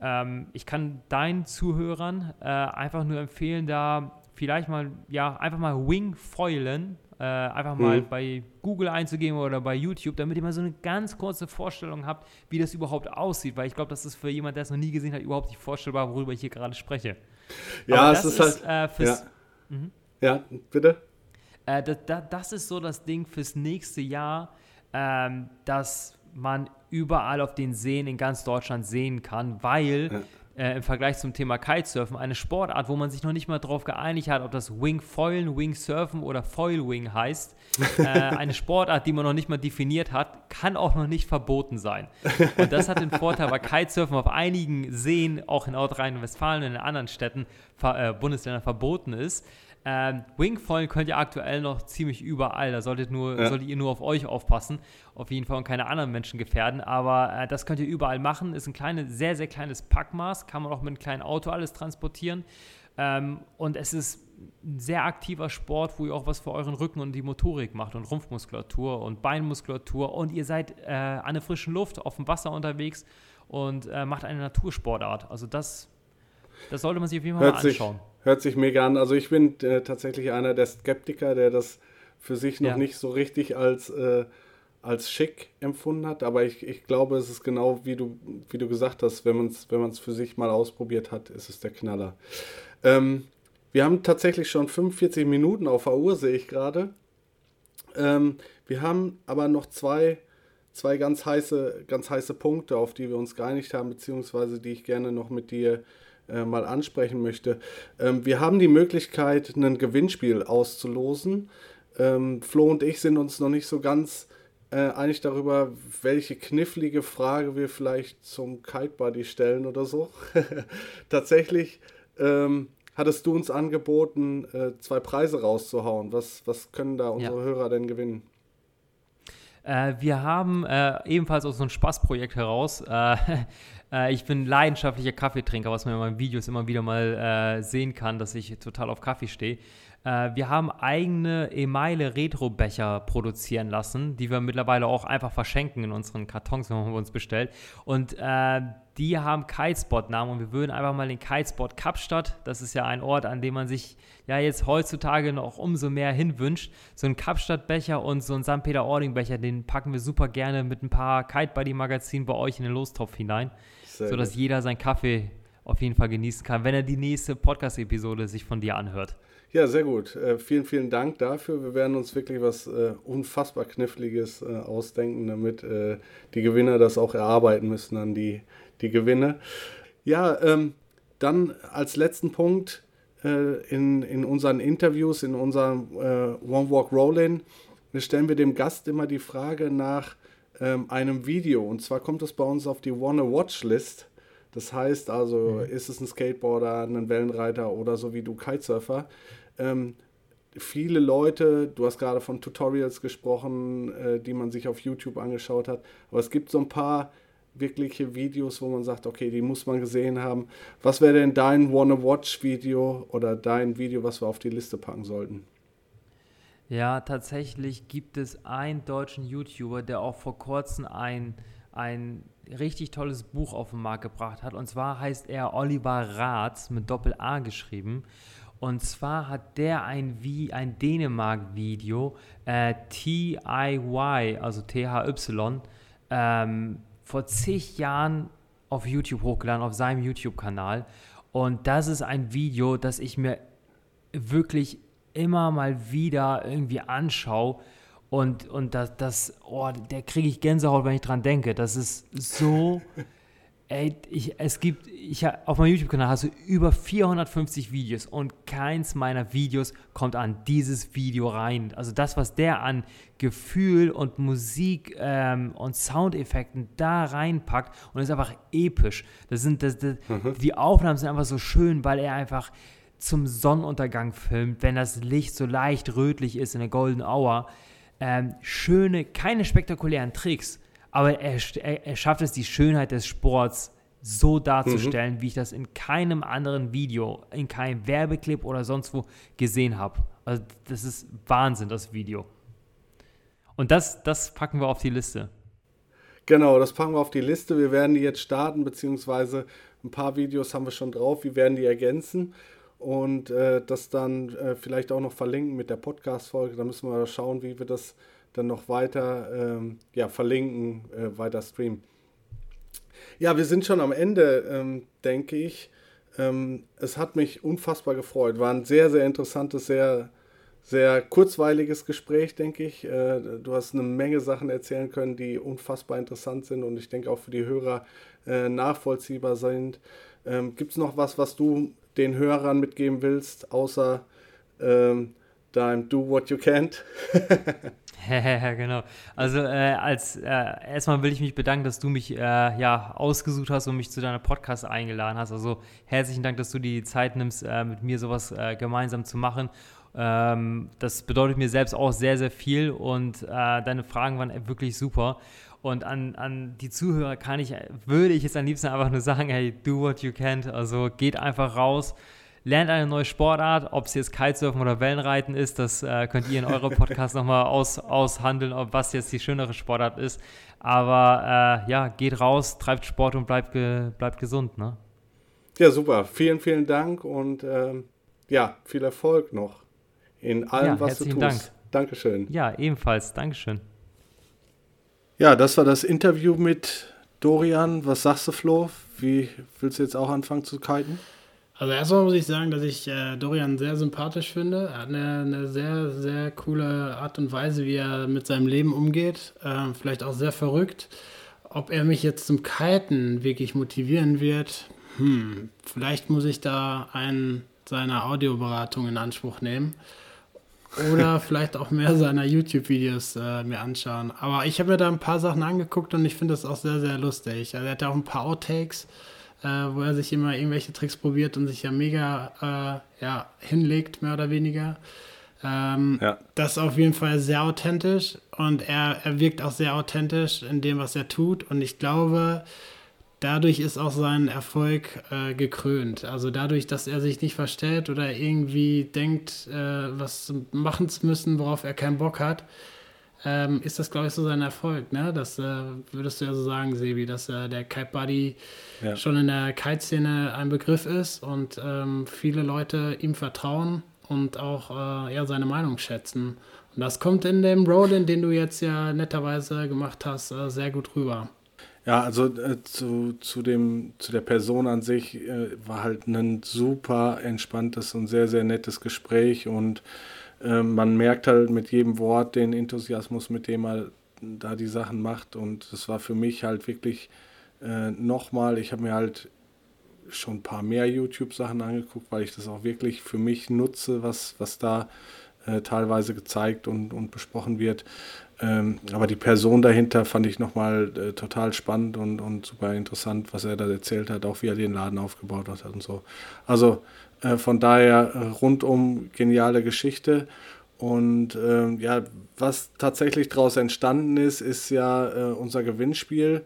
Ähm, ich kann deinen Zuhörern äh, einfach nur empfehlen, da vielleicht mal, ja, einfach mal Wingfoilen, äh, einfach mal mhm. bei Google einzugeben oder bei YouTube, damit ihr mal so eine ganz kurze Vorstellung habt, wie das überhaupt aussieht, weil ich glaube, das ist für jemanden, der es noch nie gesehen hat, überhaupt nicht vorstellbar, worüber ich hier gerade spreche. Ja, es ist, ist halt. Äh, ja. Mhm. ja. bitte. Äh, das, das, ist so das Ding fürs nächste Jahr, ähm, dass man überall auf den Seen in ganz Deutschland sehen kann, weil ja. Äh, im Vergleich zum Thema Kitesurfen eine Sportart, wo man sich noch nicht mal darauf geeinigt hat, ob das Wingfoilen, Wingsurfen oder Foilwing heißt, <laughs> äh, eine Sportart, die man noch nicht mal definiert hat, kann auch noch nicht verboten sein. Und das hat den Vorteil, weil Kitesurfen auf einigen Seen, auch in Nordrhein-Westfalen und in anderen Städten, äh, Bundesländern verboten ist ähm, Wingfoil könnt ihr aktuell noch ziemlich überall. Da solltet, nur, ja. solltet ihr nur auf euch aufpassen. Auf jeden Fall und keine anderen Menschen gefährden. Aber äh, das könnt ihr überall machen. Ist ein kleines, sehr, sehr kleines Packmaß. Kann man auch mit einem kleinen Auto alles transportieren. Ähm, und es ist ein sehr aktiver Sport, wo ihr auch was für euren Rücken und die Motorik macht und Rumpfmuskulatur und Beinmuskulatur. Und ihr seid äh, an der frischen Luft, auf dem Wasser unterwegs und äh, macht eine Natursportart. Also das, das sollte man sich auf jeden Fall Hört mal anschauen. Sich Hört sich mega an. Also ich bin äh, tatsächlich einer der Skeptiker, der das für sich noch ja. nicht so richtig als, äh, als schick empfunden hat. Aber ich, ich glaube, es ist genau wie du, wie du gesagt hast, wenn man es wenn für sich mal ausprobiert hat, ist es der Knaller. Ähm, wir haben tatsächlich schon 45 Minuten auf der Uhr, sehe ich gerade. Ähm, wir haben aber noch zwei, zwei ganz, heiße, ganz heiße Punkte, auf die wir uns geeinigt haben, beziehungsweise die ich gerne noch mit dir äh, mal ansprechen möchte. Ähm, wir haben die Möglichkeit, ein Gewinnspiel auszulosen. Ähm, Flo und ich sind uns noch nicht so ganz äh, einig darüber, welche knifflige Frage wir vielleicht zum Kite Buddy stellen oder so. <laughs> Tatsächlich ähm, hattest du uns angeboten, äh, zwei Preise rauszuhauen. Was, was können da unsere ja. Hörer denn gewinnen? Äh, wir haben äh, ebenfalls aus so einem Spaßprojekt heraus äh, Äh, ich bin leidenschaftlicher Kaffeetrinker, was man in meinen Videos immer wieder mal äh, sehen kann, dass ich total auf Kaffee stehe. Äh, wir haben eigene Emaille Retro-Becher produzieren lassen, die wir mittlerweile auch einfach verschenken in unseren Kartons, <laughs> wenn man uns bestellt. Und äh, die haben Kitespot-Namen und wir würden einfach mal den Kitespot Kapstadt, das ist ja ein Ort, an dem man sich ja jetzt heutzutage noch umso mehr hinwünscht, so ein Kapstadt-Becher und so ein St. Peter-Ording-Becher, den packen wir super gerne mit ein paar Kite-Buddy-Magazinen bei euch in den Lostopf hinein. Sehr sodass gut. jeder seinen Kaffee auf jeden Fall genießen kann, wenn er die nächste Podcast-Episode sich von dir anhört. Ja, sehr gut. Äh, vielen, vielen Dank dafür. Wir werden uns wirklich was äh, unfassbar Kniffliges äh, ausdenken, damit äh, die Gewinner das auch erarbeiten müssen an die, die Gewinne. Ja, ähm, dann als letzten Punkt äh, in, in unseren Interviews, in unserem äh, One Walk Roll-In, stellen wir dem Gast immer die Frage nach ähm, einem Video. Und zwar kommt es bei uns auf die Wanna Watch List. Das heißt also, mhm. ist es ein Skateboarder, ein Wellenreiter oder so wie du Kitesurfer. Ähm, viele Leute, du hast gerade von Tutorials gesprochen, äh, die man sich auf YouTube angeschaut hat, aber es gibt so ein paar wirkliche Videos, wo man sagt, okay, die muss man gesehen haben. Was wäre denn dein Wanna Watch Video oder dein Video, was wir auf die Liste packen sollten? Ja, tatsächlich gibt es einen deutschen YouTuber, der auch vor kurzem ein, ein richtig tolles Buch auf den Markt gebracht hat. Und zwar heißt er Oliver Ratz mit Doppel-A geschrieben. Und zwar hat der ein, wie ein Dänemark-Video, äh, TIY, also THY, ähm, vor zig Jahren auf YouTube hochgeladen, auf seinem YouTube-Kanal. Und das ist ein Video, das ich mir wirklich immer mal wieder irgendwie anschaue. Und, und das, das oh, der kriege ich Gänsehaut, wenn ich dran denke. Das ist so <laughs> Ey, ich, es gibt, ich, auf meinem YouTube-Kanal hast du über 450 Videos und keins meiner Videos kommt an dieses Video rein. Also das, was der an Gefühl und Musik ähm, und Soundeffekten da reinpackt und ist einfach episch. Das sind, das, das, mhm. Die Aufnahmen sind einfach so schön, weil er einfach zum Sonnenuntergang filmt, wenn das Licht so leicht rötlich ist in der Golden Hour. Ähm, schöne, keine spektakulären Tricks aber er, er, er schafft es, die Schönheit des Sports so darzustellen, mhm. wie ich das in keinem anderen Video, in keinem Werbeclip oder sonst wo gesehen habe. Also das ist Wahnsinn, das Video. Und das, das packen wir auf die Liste. Genau, das packen wir auf die Liste. Wir werden die jetzt starten, beziehungsweise ein paar Videos haben wir schon drauf. Wir werden die ergänzen und äh, das dann äh, vielleicht auch noch verlinken mit der Podcast-Folge. Da müssen wir schauen, wie wir das dann noch weiter ähm, ja, verlinken, äh, weiter streamen. Ja, wir sind schon am Ende, ähm, denke ich. Ähm, es hat mich unfassbar gefreut. War ein sehr, sehr interessantes, sehr, sehr kurzweiliges Gespräch, denke ich. Äh, du hast eine Menge Sachen erzählen können, die unfassbar interessant sind und ich denke auch für die Hörer äh, nachvollziehbar sind. Ähm, Gibt es noch was, was du den Hörern mitgeben willst, außer ähm, deinem Do What You Can't? <laughs> <laughs> genau. Also äh, als äh, erstmal will ich mich bedanken, dass du mich äh, ja ausgesucht hast und mich zu deiner Podcast eingeladen hast. Also herzlichen Dank, dass du die Zeit nimmst, äh, mit mir sowas äh, gemeinsam zu machen. Ähm, das bedeutet mir selbst auch sehr, sehr viel und äh, deine Fragen waren wirklich super. Und an, an die Zuhörer kann ich, würde ich jetzt am liebsten einfach nur sagen, hey, do what you can. Also geht einfach raus lernt eine neue Sportart, ob es jetzt Kitesurfen oder Wellenreiten ist, das äh, könnt ihr in eurem Podcast nochmal aus, aushandeln, ob was jetzt die schönere Sportart ist. Aber äh, ja, geht raus, treibt Sport und bleibt, ge bleibt gesund. Ne? Ja, super. Vielen, vielen Dank und ähm, ja, viel Erfolg noch in allem, ja, was du tust. Dank. Dankeschön. Ja, ebenfalls. Dankeschön. Ja, das war das Interview mit Dorian. Was sagst du, Flo? Wie willst du jetzt auch anfangen zu kiten? Also erstmal muss ich sagen, dass ich äh, Dorian sehr sympathisch finde. Er hat eine, eine, sehr, sehr coole Art und Weise, wie er mit seinem Leben umgeht. Äh, vielleicht auch sehr verrückt. Ob er mich jetzt zum Kiten wirklich motivieren wird, hm, vielleicht muss ich da einen seiner Audioberatung in Anspruch nehmen. Oder <laughs> vielleicht auch mehr seiner YouTube-Videos äh, mir anschauen. Aber ich habe mir da ein paar Sachen angeguckt und ich finde das auch sehr, sehr lustig. Also er hat ja auch ein paar Outtakes äh, wo er sich immer irgendwelche Tricks probiert und sich ja mega äh, ja, hinlegt, mehr oder weniger. Ähm, ja. Das ist auf jeden Fall sehr authentisch und er, er wirkt auch sehr authentisch in dem, was er tut. Und ich glaube, dadurch ist auch sein Erfolg äh, gekrönt. Also dadurch, dass er sich nicht verstellt oder irgendwie denkt, äh, was machen zu müssen, worauf er keinen Bock hat, ähm, ist das, glaube ich, so sein Erfolg. Ne? Das äh, würdest du ja so sagen, Sebi, dass äh, der Kite Buddy ja. schon in der Kite-Szene ein Begriff ist und ähm, viele Leute ihm vertrauen und auch äh, ja, seine Meinung schätzen. Und das kommt in dem Roll-In, den du jetzt ja netterweise gemacht hast, äh, sehr gut rüber. Ja, also äh, zu, zu, dem, zu der Person an sich äh, war halt ein super entspanntes und sehr, sehr nettes Gespräch und man merkt halt mit jedem Wort den Enthusiasmus, mit dem er da die Sachen macht. Und das war für mich halt wirklich äh, nochmal, ich habe mir halt schon ein paar mehr YouTube-Sachen angeguckt, weil ich das auch wirklich für mich nutze, was, was da äh, teilweise gezeigt und, und besprochen wird. Ähm, aber die Person dahinter fand ich nochmal äh, total spannend und, und super interessant, was er da erzählt hat, auch wie er den Laden aufgebaut hat und so. Also äh, von daher äh, rundum geniale Geschichte. Und äh, ja, was tatsächlich daraus entstanden ist, ist ja äh, unser Gewinnspiel.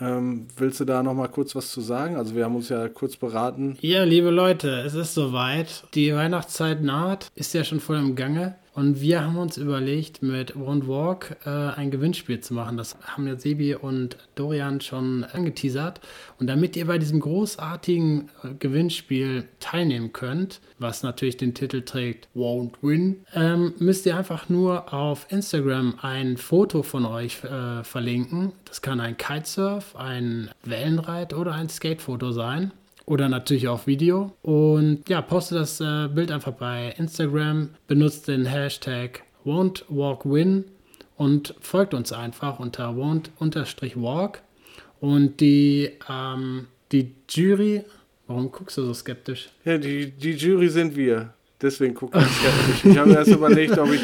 Ähm, willst du da noch mal kurz was zu sagen? Also wir haben uns ja kurz beraten. Ja, liebe Leute, es ist soweit. Die Weihnachtszeit naht, ist ja schon voll im Gange. Und wir haben uns überlegt, mit Won't Walk äh, ein Gewinnspiel zu machen. Das haben ja Sebi und Dorian schon angeteasert. Und damit ihr bei diesem großartigen äh, Gewinnspiel teilnehmen könnt, was natürlich den Titel trägt Won't Win, ähm, müsst ihr einfach nur auf Instagram ein Foto von euch äh, verlinken. Das kann ein Kitesurf, ein Wellenreit oder ein Skatefoto sein oder natürlich auch Video. Und ja, poste das äh, Bild einfach bei Instagram, benutzt den Hashtag won'twalkwin und folgt uns einfach unter won't-walk. Und die, ähm, die Jury, warum guckst du so skeptisch? Ja, die, die Jury sind wir. Deswegen gucke ich skeptisch. Ich habe erst überlegt, ob ich,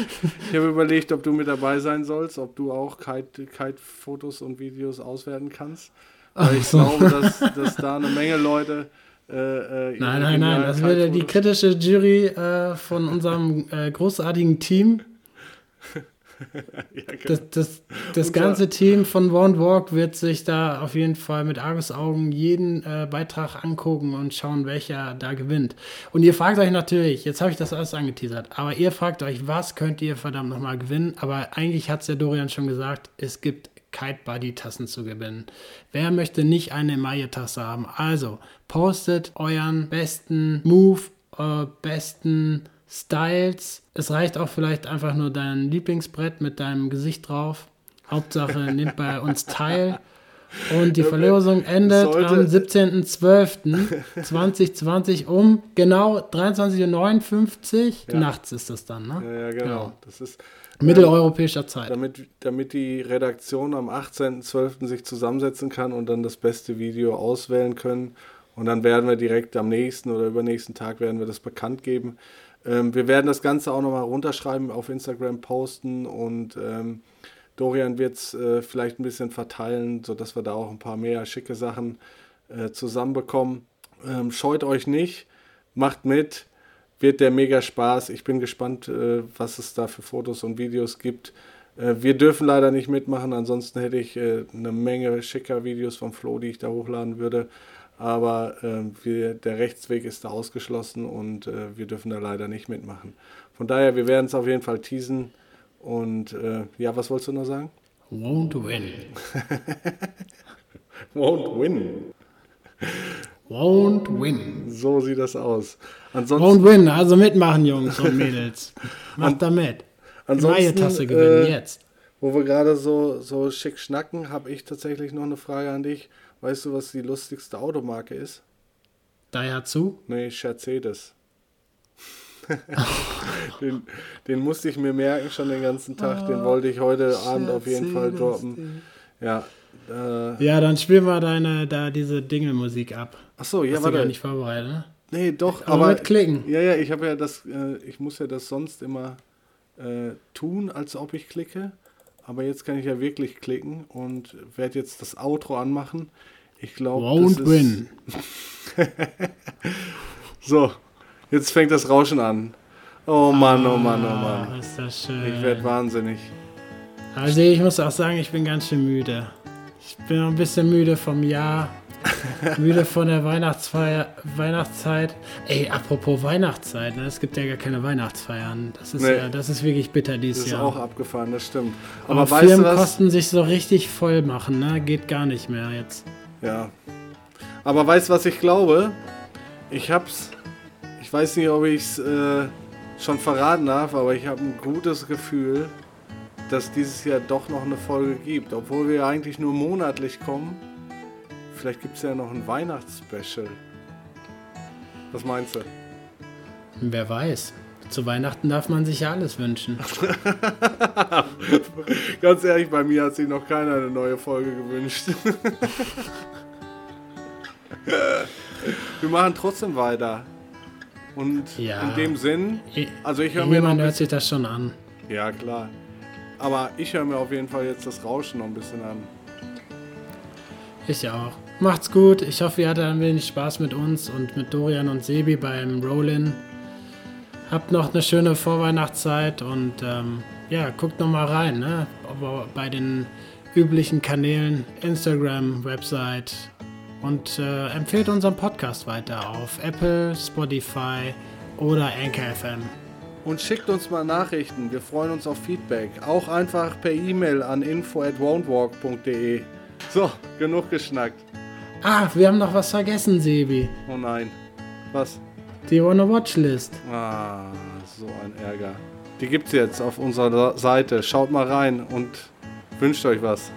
ich habe überlegt, ob du mit dabei sein sollst, ob du auch Kite-Fotos Kite und Videos auswerten kannst. Weil ich so. glaube, dass, <laughs> dass da eine Menge Leute. Äh, äh nein, nein, nein, das wäre die kritische Jury äh, von unserem äh, großartigen Team. <laughs> ja, genau. Das, das, das ganze Team von Won't Walk wird sich da auf jeden Fall mit Argusaugen jeden äh, Beitrag angucken und schauen, welcher da gewinnt. Und ihr fragt euch natürlich, jetzt habe ich das alles angeteasert, aber ihr fragt euch, was könnt ihr verdammt nochmal gewinnen? Aber eigentlich hat es der Dorian schon gesagt, es gibt Kite Buddy Tassen zu gewinnen. Wer möchte nicht eine Emaille-Tasse haben? Also, postet euren besten Move, äh, besten Styles. Es reicht auch vielleicht einfach nur dein Lieblingsbrett mit deinem Gesicht drauf. Hauptsache, <laughs> nimmt bei uns teil. Und die Verlosung endet Sollte. am 17.12.2020 um genau 23.59 Uhr. Ja. Nachts ist das dann, ne? Ja, ja genau. genau. Das ist Mitteleuropäischer Zeit. Damit, damit die Redaktion am 18.12. sich zusammensetzen kann und dann das beste Video auswählen können. Und dann werden wir direkt am nächsten oder übernächsten Tag werden wir das bekannt geben. Ähm, wir werden das Ganze auch nochmal runterschreiben, auf Instagram posten und ähm, Dorian wird es äh, vielleicht ein bisschen verteilen, sodass wir da auch ein paar mehr schicke Sachen äh, zusammenbekommen. Ähm, scheut euch nicht, macht mit wird der mega Spaß. Ich bin gespannt, äh, was es da für Fotos und Videos gibt. Äh, wir dürfen leider nicht mitmachen, ansonsten hätte ich äh, eine Menge schicker Videos vom Flo, die ich da hochladen würde. Aber wir, der Rechtsweg ist da ausgeschlossen und wir dürfen da leider nicht mitmachen. Von daher, wir werden es auf jeden Fall teasen. Und ja, was wolltest du noch sagen? Won't win. <laughs> Won't win. Won't win. So sieht das aus. Ansonsten, Won't win, also mitmachen, Jungs und Mädels. <laughs> Macht da mit. Ansonsten, Tasse gewinnen, äh, jetzt. Wo wir gerade so, so schick schnacken, habe ich tatsächlich noch eine Frage an dich. Weißt du, was die lustigste Automarke ist? Daihatsu? Nee, Mercedes. <laughs> den, den, musste ich mir merken schon den ganzen Tag. Den wollte ich heute Abend auf jeden Fall droppen. Ja, äh, ja, dann spiel mal deine, da diese Dingelmusik ab. Ach so, ja, Hast warte. Du gar nicht vorbereitet, ne? Nee, doch, aber, aber mit klicken. Ja, ja, ich habe ja das, äh, ich muss ja das sonst immer äh, tun, als ob ich klicke. Aber jetzt kann ich ja wirklich klicken und werde jetzt das Outro anmachen. Ich glaube, Won't das win. <laughs> so, jetzt fängt das Rauschen an. Oh Mann, oh Mann, oh Mann. Ah, ist das schön. Ich werde wahnsinnig. Also ich muss auch sagen, ich bin ganz schön müde. Ich bin noch ein bisschen müde vom Jahr. müde von der Weihnachtsfeier, Weihnachtszeit. Ey, apropos Weihnachtszeit, ne? es gibt ja gar keine Weihnachtsfeiern. Das ist nee. ja, das ist wirklich bitter dieses Jahr. Das ist auch abgefahren, das stimmt. Aber, Aber weißt Firmenkosten sich so richtig voll machen, ne? Geht gar nicht mehr jetzt. Ja. Aber weißt du, was ich glaube? Ich hab's. Ich weiß nicht, ob ich es äh, schon verraten darf, aber ich habe ein gutes Gefühl, dass dieses Jahr doch noch eine Folge gibt. Obwohl wir eigentlich nur monatlich kommen. Vielleicht gibt es ja noch ein Weihnachtsspecial. Was meinst du? Wer weiß. Zu Weihnachten darf man sich ja alles wünschen. <laughs> Ganz ehrlich, bei mir hat sich noch keiner eine neue Folge gewünscht. <laughs> wir machen trotzdem weiter. Und ja. in dem Sinn, also ich höre mir. Jemand hört sich das schon an. Ja, klar. Aber ich höre mir auf jeden Fall jetzt das Rauschen noch ein bisschen an. Ich auch. Macht's gut. Ich hoffe, ihr hattet ein wenig Spaß mit uns und mit Dorian und Sebi beim Rollin. Habt noch eine schöne Vorweihnachtszeit und ähm, ja, guckt noch mal rein, ne? Bei den üblichen Kanälen, Instagram, Website und äh, empfehlt unseren Podcast weiter auf Apple, Spotify oder Anchor FM. Und schickt uns mal Nachrichten. Wir freuen uns auf Feedback. Auch einfach per E-Mail an info at won'twalk.de. So, genug geschnackt. Ah, wir haben noch was vergessen, Sebi. Oh nein. Was? Die Wanna Watchlist. Ah, so ein Ärger. Die gibt's jetzt auf unserer Seite. Schaut mal rein und wünscht euch was.